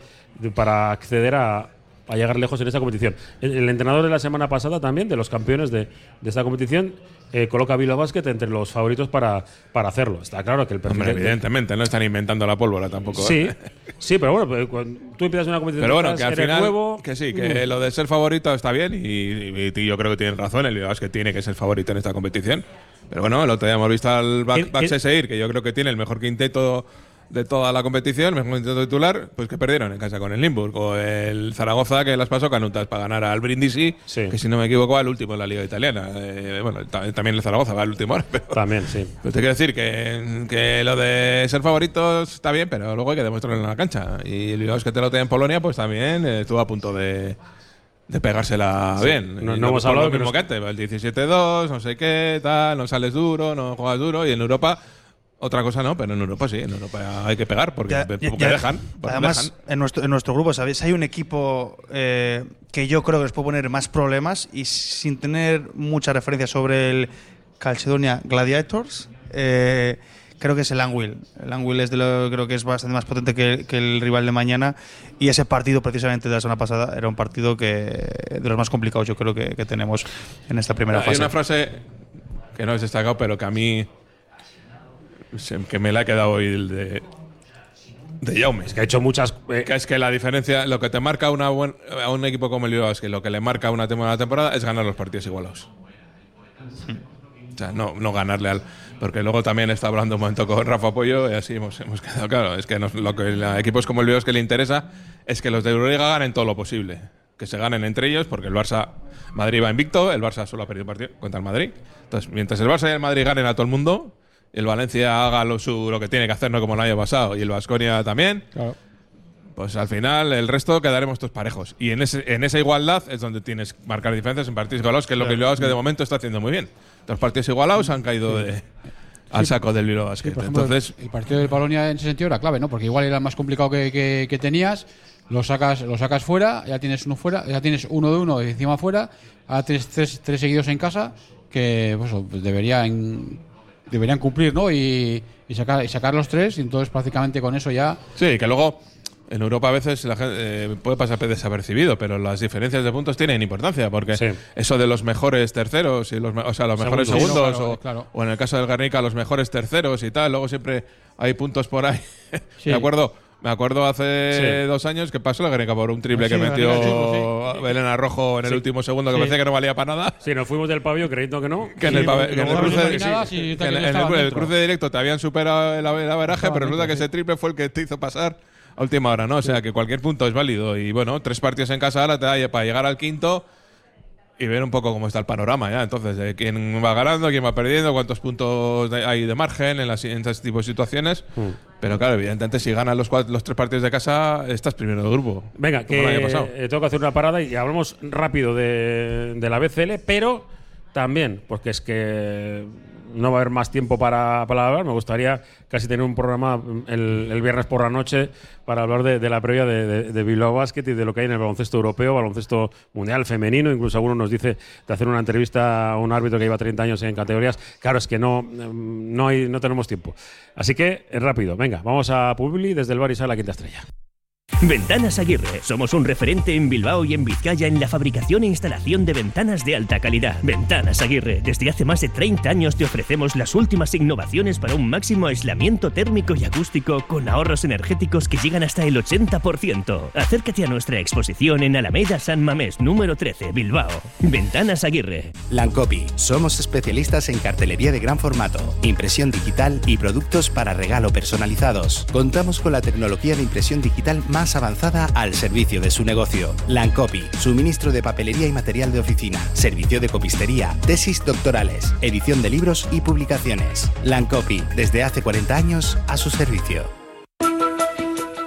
para acceder a para llegar lejos en esta competición. El, el entrenador de la semana pasada también, de los campeones de, de esta competición, eh, coloca a Bilbao Basket entre los favoritos para, para hacerlo. Está claro que el perfil Hombre, evidentemente, no están inventando la pólvora tampoco. Sí, ¿eh? sí, pero bueno, pero cuando tú empiezas una competición Pero bueno, que al final. nuevo, que sí, que mm, lo de ser favorito está bien y, y- y yo creo que tienen razón. El Bilbao que tiene que ser favorito en esta competición. Pero bueno, el otro día hemos visto al ¿Quién- Bac- Bac quién- Seir, que yo creo que tiene el mejor quinteto de toda la competición, el mejor quinteto titular, pues que perdieron en casa con el Limburg o el Zaragoza, que las pasó canutas para ganar al Brindisi, Sí. que si no me equivoco, al último en la Liga Italiana. Eh, bueno, ta- también el Zaragoza va al último ahora, pero. También, sí. Pues te quiero decir que, que lo de ser favoritos está bien, pero luego hay que demostrarlo en la cancha. Y el es que te lo en Polonia, pues también estuvo a punto de, de pegársela bien. No- hemos hablado lo que mismo nos- que antes, el 17-2, no sé qué, tal, no sales duro, no juegas duro. Y en Europa, otra cosa no, pero en Europa sí, en Europa hay que pegar porque, Ya- porque ya- dejan. porque Además, dejan. en nuestro, en nuestro grupo, ¿sabéis? Hay un equipo eh, que yo creo que les puede poner más problemas y sin tener mucha referencia sobre el Calcedonia Gladiators, eh, creo que es el Anguil. El Anguil es de lo, creo que es bastante más potente que, que el rival de mañana y ese partido precisamente de la semana pasada era un partido que de los más complicados yo creo que, que tenemos en esta primera Hay fase. una frase que no es destacado, pero que a mí que me la ha quedado hoy el de de Jaume. Es que ha hecho muchas. eh, Que es que la diferencia, lo que te marca una buen- a un equipo como el Bilbao es que lo que le marca una temporada temporada es ganar los partidos igualados. O sea, no, no ganarle al. Porque luego también está hablando un momento con Rafa Pollo y así hemos, hemos quedado claro. Es que nos- lo que a equipos como el Bilbao es que le interesa es que los de Euroliga ganen todo lo posible. Que se ganen entre ellos, porque el Barça. Madrid va invicto, el Barça solo ha perdido partido contra el Madrid. Entonces, mientras el Barça y el Madrid ganen a todo el mundo, el Valencia haga lo, su- lo que tiene que hacer, no como el año pasado, y el Vasconia también, pues al final el resto quedaremos todos parejos. Y en, ese, en esa igualdad es donde tienes que marcar diferencias en partidos igualados, que es lo que el Bilbao Basket de momento está haciendo muy bien. Los partidos igualados han caído de- al saco del Bilbao Basket. Por ejemplo, Entonces, el partido del Polonia en ese sentido era clave, ¿no? Porque igual era más complicado que, que- que tenías, lo sacas, lo sacas fuera, ya tienes uno fuera, ya tienes uno de uno y encima fuera, ahora tienes tres, tres seguidos en casa que pues, eso, pues deberían cumplir, ¿no? Y, y sacar y sacar los tres y entonces prácticamente con eso ya sí, que luego en Europa a veces la gente, eh, puede pasar desapercibido, pero las diferencias de puntos tienen importancia, porque Sí. eso de los mejores terceros, y los, o sea, los mejores Segundos. segundos, Sí, no, claro, o, claro. o en el caso del Guernica, los mejores terceros y tal, luego siempre hay puntos por ahí. Sí. me acuerdo. Me acuerdo hace Sí. dos años que pasó la Guernica por un triple Sí, que metió sí. Belén Arrojo en el último segundo, que parecía que no valía para nada. Sí, nos fuimos del pabio creyendo que no. Que en el, que en cruce, que en el- el directo te habían superado el, averaje, pero resulta que ese triple fue el que te hizo pasar a última hora, ¿no? O sea, que cualquier punto es válido. Y bueno, tres partidos en casa ahora te da para llegar al quinto y ver un poco cómo está el panorama ya. Entonces, de quién va ganando, quién va perdiendo, cuántos puntos de- hay de margen en, las, en este tipo de situaciones. Mm. Pero claro, evidentemente, si ganas los, cuatro- los tres partidos de casa, estás primero del grupo. Venga, como el año que pasado. eh, tengo que hacer una parada y hablamos rápido de, de la BCL, pero también, porque es que no va a haber más tiempo para, hablar. Me gustaría casi tener un programa el, el viernes por la noche para hablar de, la previa de, de, de Bilbao Basket y de lo que hay en el baloncesto europeo, baloncesto mundial, femenino. Incluso alguno nos dice de hacer una entrevista a un árbitro que lleva 30 años en categorías. Claro, es que no, mm, no, hay, no tenemos tiempo. Así que, eh, rápido, venga, vamos a Publi desde el bar y sala Quinta Estrella. Ventanas Aguirre. Somos un referente en Bilbao y en Vizcaya en la fabricación e instalación de ventanas de alta calidad. Ventanas Aguirre. Desde hace más de 30 años te ofrecemos las últimas innovaciones para un máximo aislamiento térmico y acústico con ahorros energéticos que llegan hasta el 80%. Acércate a nuestra exposición en Alameda San Mamés, número 13, Bilbao. Ventanas Aguirre. Lancopi. Somos especialistas en cartelería de gran formato, impresión digital y productos para regalo personalizados. Contamos con la tecnología de impresión digital más avanzada al servicio de su negocio. Lancopi. Suministro de papelería y material de oficina. Servicio de copistería. Tesis doctorales. Edición de libros y publicaciones. Lancopi. Desde hace 40 años a su servicio.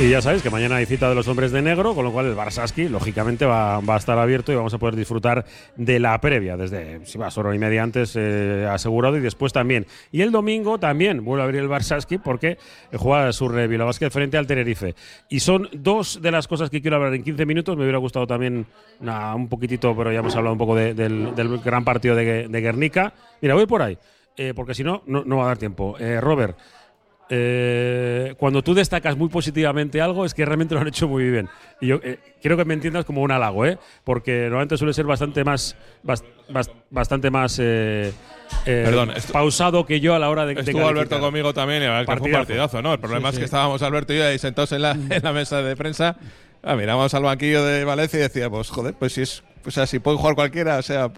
Y ya sabéis que mañana hay cita de los hombres de negro, con lo cual el Barsaski, lógicamente, va, va a estar abierto y vamos a poder disfrutar de la previa, desde si vas hora y media antes eh, asegurado y después también. Y el domingo también vuelve a abrir el Barsaski porque juega su Vila Basket frente al Tenerife. Y son dos de las cosas que quiero hablar en 15 minutos. Me hubiera gustado también un poquitito, pero ya hemos hablado un poco de- del, gran partido de, de Guernica. Mira, voy por ahí, eh, porque si no, no va a dar tiempo. Eh, Robert. Eh, cuando tú destacas muy positivamente algo es que realmente lo han hecho muy bien. Y yo eh, quiero que me entiendas como un halago, ¿eh? Porque normalmente suele ser bastante más, bas- bas- bastante más eh, eh, Perdón, pausado que yo a la hora de, de Estuvo calificar. Alberto conmigo también y la verdad que fue un Partidazo. ¿no? El problema Sí, es sí. que estábamos Alberto y yo ahí sentados en la, en la mesa de prensa. ah, miramos al banquillo de Valencia y decíamos, joder, pues si es. O sea, si pueden jugar cualquiera, o sea,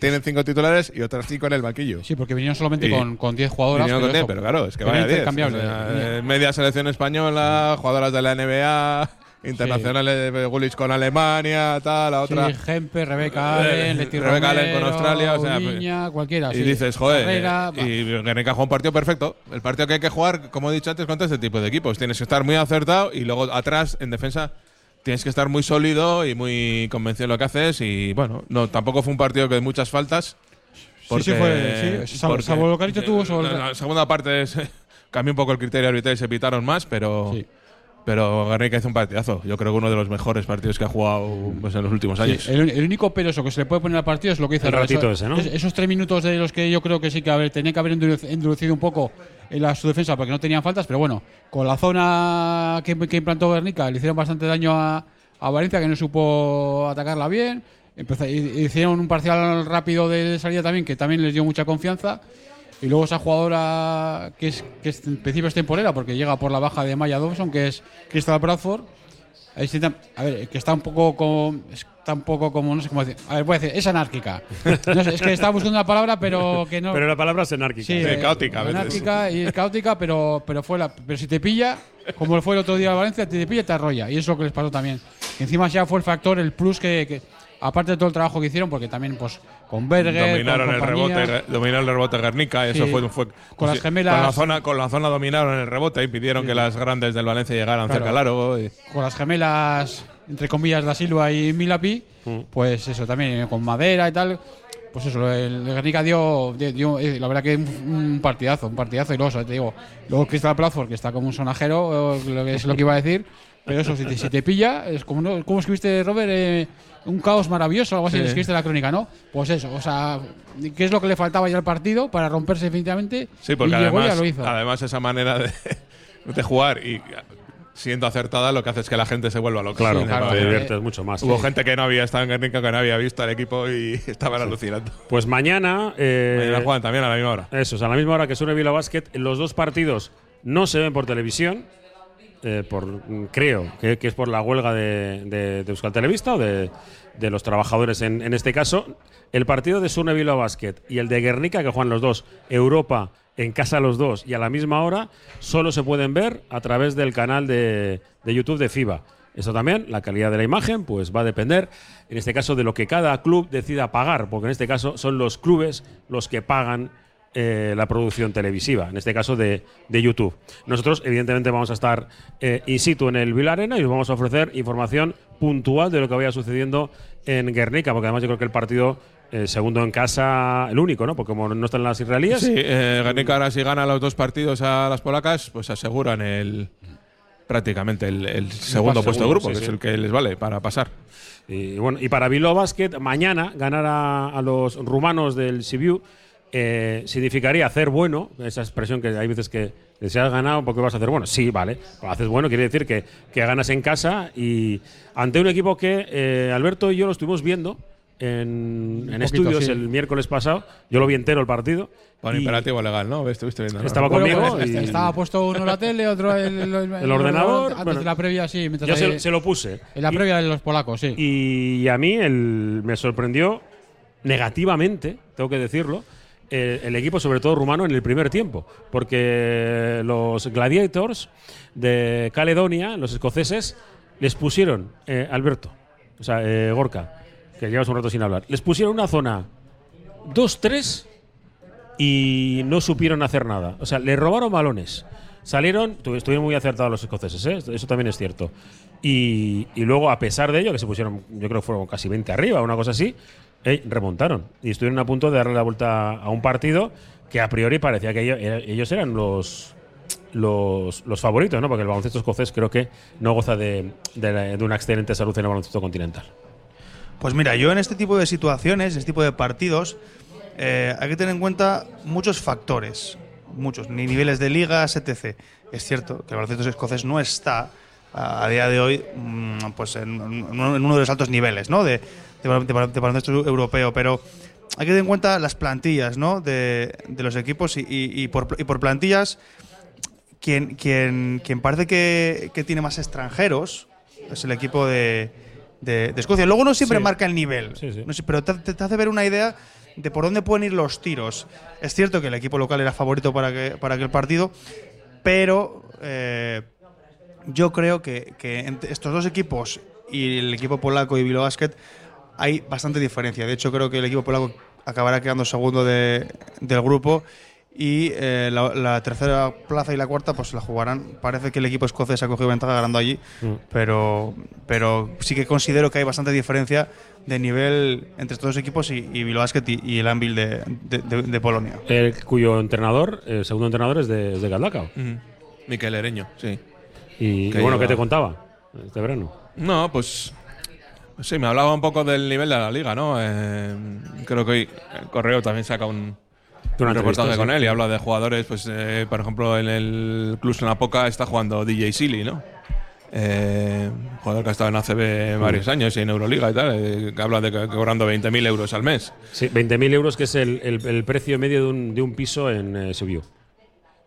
tienen cinco titulares y otras cinco en el banquillo. Sí, porque vinieron solamente Y- con- con 10 jugadoras, Vinieron pero con 10, eso, pero claro, es que vaya 10. intercambiable. o sea, eh, media selección española, jugadoras de la NBA, internacionales de Gulich con Alemania, tal, la otra. Sí, Gempe, Rebeca Allen, Leti Rebeca Allen con Australia, o sea, Ubiña, cualquiera. Y sí. dices, joder, Carrera, eh, y Guernica juega un partido perfecto. El partido que hay que jugar, como he dicho antes, contra este tipo de equipos. Tienes que estar muy acertado y luego atrás, en defensa, tienes que estar muy sólido y muy convencido de lo que haces. Y bueno, no, tampoco fue un partido que muchas faltas. Sí, sí fue, sí, salvo- salvo lo que has dicho tú, sobre- La, la segunda parte es- cambió un poco el criterio arbitral y se pitaron más, pero. Pero Guernica hizo un partidazo. Yo creo que uno de los mejores partidos que ha jugado pues, en los últimos Sí, años. el, el único peso que se le puede poner al partido es lo que hizo El ratito Eso- ese, ¿no? es- esos tres minutos de los que yo creo que sí que haber, tenía que haber endurec- endurecido un poco en la, su defensa porque no tenían faltas, pero bueno, con la zona que, que implantó Guernica le hicieron bastante daño a, a Valencia que no supo atacarla bien. Empezó- hicieron un parcial rápido de salida también que también les dio mucha confianza. Y luego esa jugadora que es que es- en principio es temporera porque llega por la baja de Maya Dobson, que es Crystal Bradford. A ver, que está un poco como. Está un poco como. No sé cómo decir. A ver, voy a decir. Es anárquica. No sé, es que estaba buscando una palabra, pero que no. Pero la palabra es anárquica. Sí, eh, Anárquica y es caótica, pero, pero, fue la, pero si te pilla, como fue el otro día en Valencia, te pilla y te arrolla. Y eso es lo que les pasó también. Y encima ya fue el factor, el plus que, que- aparte de todo el trabajo que hicieron, porque también pues con Berger, dominaron con el rebote, re- dominaron el rebote Guernica, y eso fue, fue Con las gemelas- con la zona, con la zona dominaron el rebote, impidieron que las grandes del Valencia llegaran Claro. cerca al aro. y- con las gemelas, entre comillas, Da Silva y Milapi, pues eso también, con madera y tal. Pues eso, el Guernica dio, dio- eh, la verdad que un, partidazo, un partidazo. Y luego, te digo, luego Crystal Bradford, que está como un sonajero, lo que es lo que iba a decir. Pero eso, si te, si te pilla, es como, ¿no? ¿cómo escribiste, Robert? Eh, un caos maravilloso, algo así, Sí. escribiste la crónica, ¿no? Pues eso, o sea, ¿qué es lo que le faltaba ya al partido para romperse definitivamente? Sí, porque y llegó y ya además, lo hizo. además esa manera de, de jugar y siendo acertada lo que hace es que la gente se vuelva loca. Claro, Sí, claro, va, te diviertes mucho más. Hubo Sí. gente que no había estado en Guernica, que no había visto al equipo y estaban alucinando. Pues mañana. eh, Mañana juegan también a la misma hora. Eso, es, a la misma hora que Sune Vila Basket. Los dos partidos no se ven por televisión. Eh, por, mm, creo que, es por la huelga de, de, Euskal Televista o de, los trabajadores en, este caso. El partido de Sune Vila Basket y el de Guernica, que juegan los dos, Europa en casa los dos y a la misma hora, solo se pueden ver a través del canal de, de YouTube de FIBA. Eso también, la calidad de la imagen, pues va a depender, en este caso, de lo que cada club decida pagar, porque en este caso son los clubes los que pagan eh, la producción televisiva, en este caso de, de YouTube. Nosotros, evidentemente, vamos a estar eh, in situ en el Vila Arena y os vamos a ofrecer información puntual de lo que vaya sucediendo en Guernica, porque además yo creo que el partido eh, segundo en casa, el único, ¿no? Porque como no están las israelíes. Sí, eh, Guernica ahora si gana los dos partidos a las polacas, pues aseguran el prácticamente el, el segundo puesto de grupo, sí, que sí. es el que les vale para pasar. Y bueno, y para Bilbao Basket, mañana ganar a, a los rumanos del Sibiu eh, significaría hacer bueno, esa expresión que hay veces que si has ganado, ¿por qué vas a hacer bueno? Sí, vale. Cuando haces bueno quiere decir que, que ganas en casa y ante un equipo que eh, Alberto y yo lo estuvimos viendo en, en poquito, estudios sí. el miércoles pasado. Yo lo vi entero el partido. Por y- imperativo legal, ¿no? Estuviste viendo. ¿no? Estaba Bueno, conmigo pues, y- Estaba puesto uno en la tele, otro en el, El ordenador, Antes bueno. de la previa, sí. mientras Yo se, ahí- se lo puse. En la Y- previa de los polacos, sí. Y a mí el- me sorprendió negativamente, tengo que decirlo, el, equipo, sobre todo rumano, en el primer tiempo. Porque los Gladiators de Caledonia, los escoceses, les pusieron, eh, Alberto, o sea, eh, Gorka, que llevas un rato sin hablar, les pusieron una zona 2-3 y no supieron hacer nada. O sea, le robaron balones. Salieron, tu- estuvieron muy acertados los escoceses, ¿eh? eso también es cierto. Y, y luego, a pesar de ello, que se pusieron, yo creo que fueron casi 20 arriba, una cosa así, eh, remontaron. Y estuvieron a punto de darle la vuelta a un partido que a priori parecía que ellos, ellos eran los, los, favoritos, ¿no? Porque el baloncesto escocés creo que no goza de, de una excelente salud en el baloncesto continental. Pues mira, yo en este tipo de situaciones, en este tipo de partidos, eh, hay que tener en cuenta muchos factores, muchos, ni niveles de ligas, etc. Es cierto que el baloncesto escocés no está a, día de hoy mm, pues en, en uno de los altos niveles ¿no? de, de, bal- de bal- de baloncesto europeo, pero hay que tener en cuenta las plantillas ¿no? de, de los equipos y, y- y por, y por plantillas quien, quien, quien parece que, que tiene más extranjeros es el equipo de, de- de Escocia. Luego no siempre Sí. marca el nivel, Sí, sí. no sé, pero te, te- hace ver una idea de por dónde pueden ir los tiros. Es cierto que el equipo local era favorito para, que, para aquel partido, pero eh, yo creo que, que estos dos equipos y el equipo polaco y Bilbao Basket hay bastante diferencia. De hecho, creo que el equipo polaco acabará quedando segundo de- del grupo y eh, la, la tercera plaza y la cuarta pues la jugarán. Parece que el equipo escocés ha cogido ventaja ganando allí, Mm. pero, pero sí que considero que hay bastante diferencia de nivel entre estos dos equipos y, y Basket y, y el Anvil de, de- de- de Polonia. El, cuyo entrenador, el segundo entrenador, es de, es de Galdacao. Ujú. Miquel Ereño, sí. Y, Que y bueno, ¿qué te contaba este verano? No, pues sí, me hablaba un poco del nivel de la liga, ¿no? Eh, creo que hoy el Correo también saca un, reportaje con él y habla de jugadores, pues eh, por ejemplo en el Club Poca está jugando DJ Silly, ¿no? Eh, jugador que ha estado en ACB varios años y en Euroliga y tal, eh, que habla de que cobrando 20.000 euros al mes. Sí, 20.000 euros, que es el, el- el precio medio de un, de un piso en eh, Sibiu.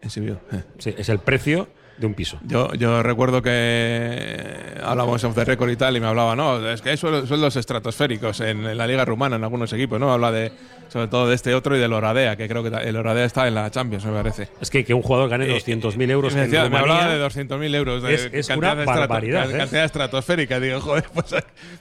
En Sibiu, eh. Sí, es el precio de un piso. Yo, yo recuerdo que hablamos off the record y tal, y me hablaba, no, es que suel- sueldos estratosféricos en la liga rumana, en algunos equipos, ¿no? Habla de, sobre todo de este otro y del Oradea, que creo que el Oradea está en la Champions, me parece. Es que, que un jugador gane Eh, 200.000 euros me, en decía- me Rumanía hablaba de 200.000 euros de es, es cantidad una estrato- barbaridad. ¿eh? cantidad estratosférica. Digo, joder, pues,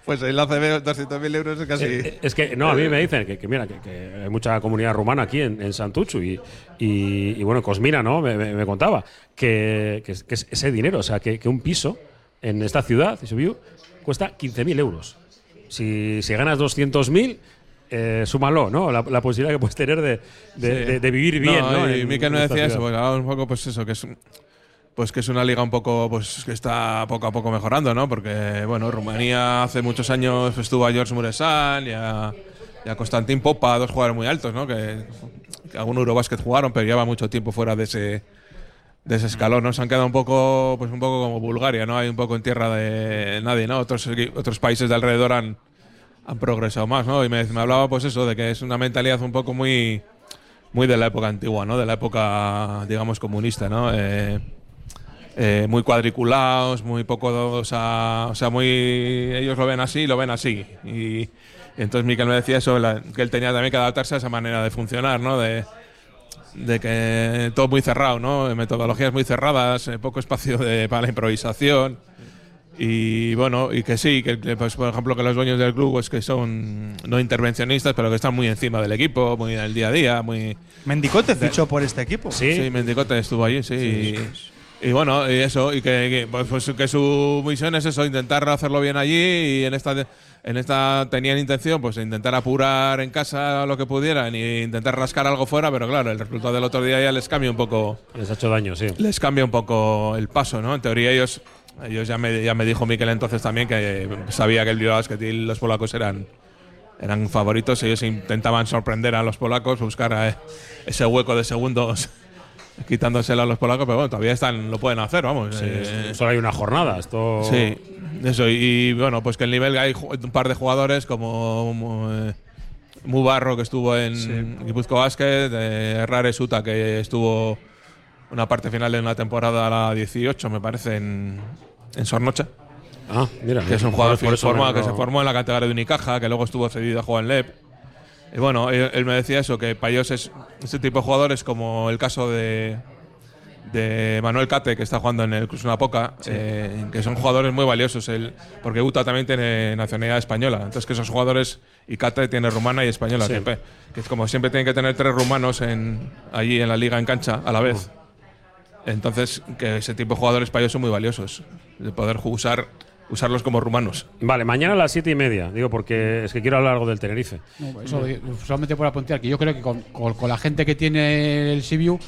pues el ACB 200.000 euros es casi. Eh, eh, Es que, no, a mí me dicen que, que mira, que, que hay mucha comunidad rumana aquí en, en Santuchu y, y, y bueno, Cosmina, ¿no? Me, me- me contaba que, que es- es ese dinero, o sea, que, que un piso en esta ciudad, Sibiu, cuesta 15.000 euros. Si, si ganas 200.000, eh, súmalo, ¿no? La, la posibilidad que puedes tener de, de, Sí. de- de vivir bien, ¿no? Y Mikel me en esta decía eso, pues un poco, pues eso, que es. Pues que es una liga un poco, pues que está poco a poco mejorando, ¿no? Porque, bueno, Rumanía hace muchos años estuvo a George Muresan y a, y a Constantin Popa, dos jugadores muy altos, ¿no? Que, que algún Eurobasket jugaron, pero lleva mucho tiempo fuera de ese de ese escalón, ¿no? Se han quedado un poco, pues un poco como Bulgaria, ¿no? Hay un poco en tierra de nadie, ¿no? Otros, otros países de alrededor han, han progresado más, ¿no? Y me, hablaba, pues eso, de que es una mentalidad un poco muy, muy de la época antigua, ¿no? De la época, digamos, comunista, ¿no? Eh, eh, muy cuadriculados, muy poco, o sea, o sea, muy ellos lo ven así, lo ven así. Y, entonces Miquel me decía eso, que él tenía también que adaptarse a esa manera de funcionar, ¿no? De, que todo muy cerrado, ¿no? Metodologías muy cerradas, poco espacio de- para la improvisación. Y bueno, y que sí, que pues, por ejemplo que los dueños del club pues que son no intervencionistas, pero que están muy encima del equipo, muy en el día a día, muy Mendicote De- fichó por este equipo. Sí, Mendicote estuvo allí, sí. y, y bueno, y eso, y que, que, pues, pues, que su misión es eso, intentar hacerlo bien allí y en esta en esta tenían intención pues intentar apurar en casa lo que pudieran y intentar rascar algo fuera, pero claro, el resultado del otro día ya les cambia un poco Les ha hecho daño, sí. les cambia un poco el paso, ¿no? En teoría ellos, ellos ya me, ya me dijo Miquel entonces también que sabía que el Basket y los polacos eran, eran favoritos. Ellos intentaban sorprender a los polacos, buscar eh, ese hueco de segundos quitándoselo a los polacos, pero bueno, todavía están, lo pueden hacer, vamos. Sí, eh, solo hay una jornada. Esto. Sí, eso. Y, bueno, pues que el nivel hay un par de jugadores como eh, Mubarro, que estuvo en Guipuzcoa Basket, eh, Rare Suta, que estuvo una parte final de una temporada, la 18, me parece, en, en Sornocha. Ah, mira. Que es un jugador que, se formó en la categoría de Unicaja, que luego estuvo cedido a jugar en LEP. Y bueno, él, él me decía eso, que para ellos es este tipo de jugadores, como el caso de, de Manuel Cate, que está jugando en el Cruz Napoca, eh, que son jugadores muy valiosos, el, porque Uta también tiene nacionalidad española. Entonces, que esos jugadores, y Cate tiene rumana y española, Sí. siempre, que es como siempre tienen que tener tres rumanos en, allí en la liga en cancha a la vez. Entonces, que ese tipo de jugadores para ellos son muy valiosos, de poder usar, usarlos como rumanos. Vale, mañana a las siete y media. Digo, porque es que quiero hablar algo del Tenerife. No, eso, solamente por apuntar que yo creo que con, con- con la gente que tiene el Sibiu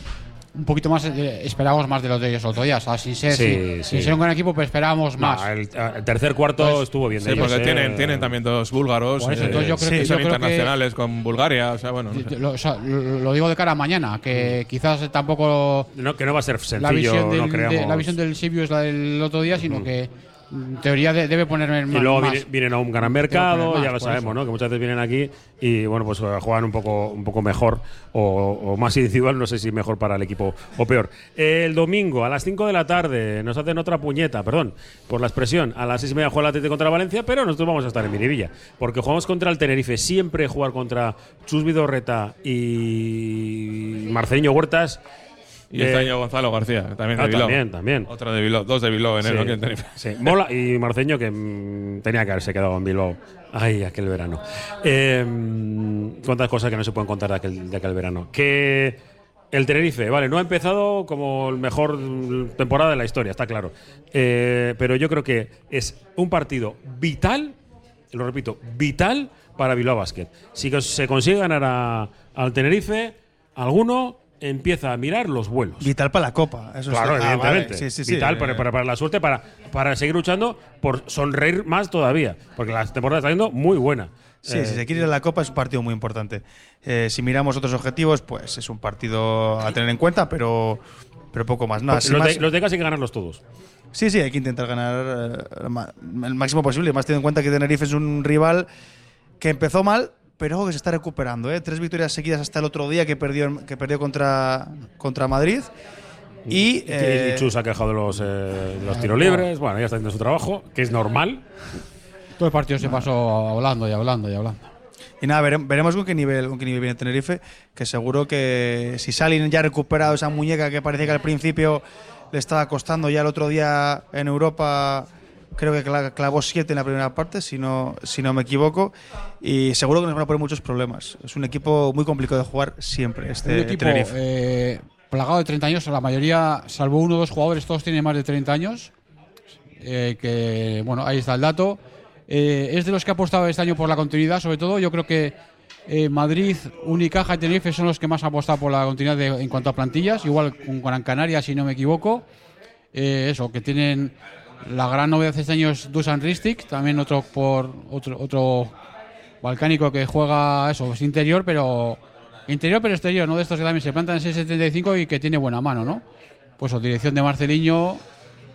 un poquito más eh, esperábamos más de los de ellos otro día, o sea, sin ser, Sí, sin, sí. sin ser un gran equipo, pero esperábamos No, más. el, el tercer cuarto Entonces, estuvo bien de Sí, ellos, porque eh. tienen, tienen también dos búlgaros. Por eso, entonces yo creo sí, que- son yo creo que- internacionales con Bulgaria. O sea, bueno. no sé. Lo, o sea, lo- digo de cara a mañana, que quizás tampoco No, que no va a ser sencillo, la visión del, no de- la visión del Sibiu es la del otro día, sino que en teoría de- debe poner Y más. luego más. viene- vienen a un gran mercado, más, ya lo sabemos, eso. ¿no? Que muchas veces vienen aquí y bueno, pues eh, juegan un poco, un poco mejor o, o más individual, no sé si mejor para el equipo o peor. El domingo a las 5 de la tarde nos hacen otra puñeta, perdón, por la expresión. A las 6 y media juega el Atlético contra Valencia, pero nosotros vamos a estar en Miribilla, porque jugamos contra el Tenerife. Siempre jugar contra Chus Vidorreta y Marceño Huertas. Y este eh, año Gonzalo García, también de ah, Bilbao. también, también. Otro de Bilbao, dos de Bilbao en Sí, el aquí en Tenerife. sí. Mola y Marceño que mm, tenía que haberse quedado en Bilbao. Ay, aquel verano. Eh, cuántas cosas que no se pueden contar de aquel, de aquel verano. Que el Tenerife, vale, no ha empezado como el mejor mm, temporada de la historia, está claro. Eh, pero yo creo que es un partido vital, lo repito, vital para Bilbao Basket. Si se consigue ganar a- al Tenerife, alguno empieza a mirar los vuelos. Vital para la Copa. Eso Claro, ah, vale. evidentemente. Sí, sí, sí. Vital Eh, para, para- para la suerte, para, para seguir luchando por sonreír más todavía. Porque la temporada está siendo muy buena. Sí, Eh, si se quiere ir a la Copa es un partido muy importante. Eh, si miramos otros objetivos, pues es un partido a tener en cuenta, pero, pero poco más. Los, de, más- los de casa hay que ganarlos todos. Sí, sí, hay que intentar ganar eh, el máximo posible. Más teniendo en cuenta que Tenerife es un rival que empezó mal, pero ojo que se está recuperando. ¿eh? Tres victorias seguidas hasta el otro día que perdió, que perdió contra, contra Madrid. Y, eh, y Chus ha quejado de los, eh, de los tiros libres. Bueno, ya está haciendo su trabajo, que es normal. Todo el partido se pasó hablando y hablando y hablando. Y nada, vere- veremos con qué nivel, con qué nivel viene Tenerife, que seguro que si Salin ya ha recuperado esa muñeca que parecía que al principio le estaba costando ya el otro día en Europa, creo que cla- clavó siete en la primera parte, si no, si no me equivoco, y seguro que nos van a poner muchos problemas. Es un equipo muy complicado de jugar siempre, este un equipo Tenerife. eh, plagado de 30 años, la mayoría, salvo uno o dos jugadores, todos tienen más de 30 años. Eh, que, bueno, ahí está el dato. Eh, es de los que ha apostado este año por la continuidad, sobre todo. Yo creo que eh, Madrid, Unicaja y Tenerife son los que más han apostado por la continuidad de- en cuanto a plantillas. Igual con Gran Canaria, si no me equivoco. Eh, eso, que tienen la gran novedad este año es Dusan Ristic, también otro por otro, otro balcánico que juega eso, es interior, pero interior pero exterior, no de estos que también se plantan en 6.75 y que tiene buena mano, ¿no? pues o dirección de Marceliño.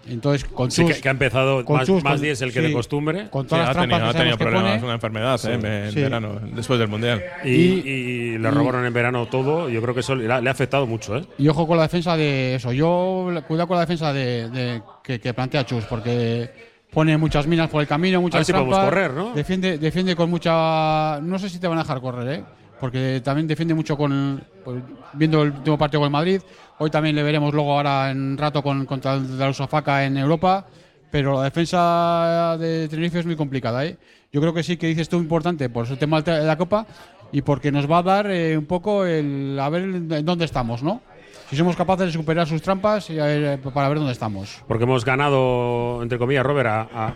Entonces, con Sí, Chus- que, que ha empezado con más, Chus, más con- diésel que sí, de costumbre. Con Sí, todas ha las trampas tenido, ha tenido que problemas, pone. una enfermedad Sí. eh, en Sí. verano, después del Mundial. Y, y le y- robaron en verano todo. Yo creo que eso le ha, le ha afectado mucho, ¿eh? Y ojo con la defensa de eso. Yo cuidado con la defensa de, de- que, que plantea Chus, porque pone muchas minas por el camino, muchas ver si podemos trampas. correr, ¿no? Defiende, defiende con mucha. No sé si te van a dejar correr, ¿eh? Porque también defiende mucho con. pues, viendo el último partido con el Madrid. Hoy también le veremos luego ahora en rato con, contra el Usafaca en Europa. Pero la defensa de Tenerife es muy complicada, ¿eh? Yo creo que sí que dices tú importante por su tema de la Copa y porque nos va a dar eh, un poco el a ver en dónde estamos, ¿no? Si somos capaces de superar sus trampas y a ver, para ver dónde estamos. Porque hemos ganado, entre comillas, Robert, a, a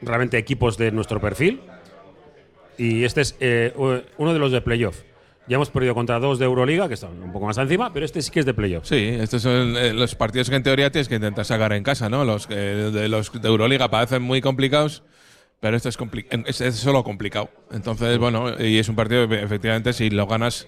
realmente equipos de nuestro perfil. Y este es eh, uno de los de playoff. Ya hemos perdido contra dos de Euroliga, que están un poco más encima, pero este sí que es de playoff. Sí, estos son eh, los partidos que en teoría tienes que intentar sacar en casa, ¿no? Los de los de Euroliga parecen muy complicados, pero este es, compli- es solo complicado. Entonces, bueno, y es un partido que efectivamente si lo ganas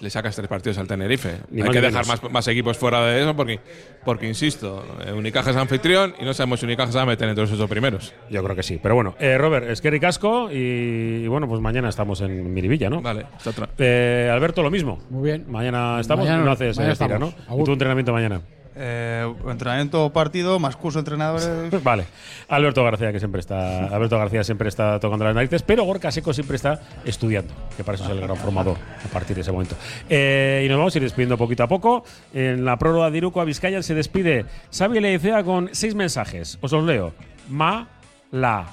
le sacas tres partidos al Tenerife. Ni Hay que dejar más, más equipos fuera de eso porque, porque insisto, eh, Unicaja es anfitrión y no sabemos si Unicaja se va a meter entre los ocho primeros. Yo creo que sí. Pero bueno, eh, Robert, es que ricasco y, y bueno, pues mañana estamos en Miribilla, ¿no? Vale, otra. Eh, Alberto, lo mismo. Muy bien. Mañana estamos, Mañana- no haces mañana eh, estamos. ¿no? ¿Y tu entrenamiento mañana? Eh, entrenamiento partido, más curso entrenadores. Vale. Alberto García, que siempre está. Alberto García siempre está tocando las narices, pero Gorka Seco siempre está estudiando, que para eso es el gran formador a partir de ese momento. Eh, y nos vamos a ir despidiendo poquito a poco. En la prórroga de Iruko a Vizcaya se despide Xavi Leicea con seis mensajes. Os los leo. Ma, la,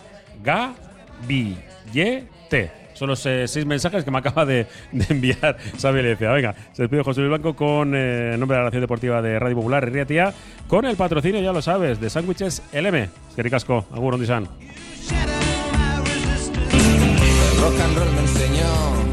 ga, bi, ye, te. Son los eh, seis mensajes que me acaba de, enviar Xavi Leicea. Venga, se despide José Luis Blanco con eh, nombre de la Relación Deportiva de Radio Popular, Herria Tía, con el patrocinio, ya lo sabes, de sándwiches LM. Es que ricasco, agur, rock and roll me enseñó.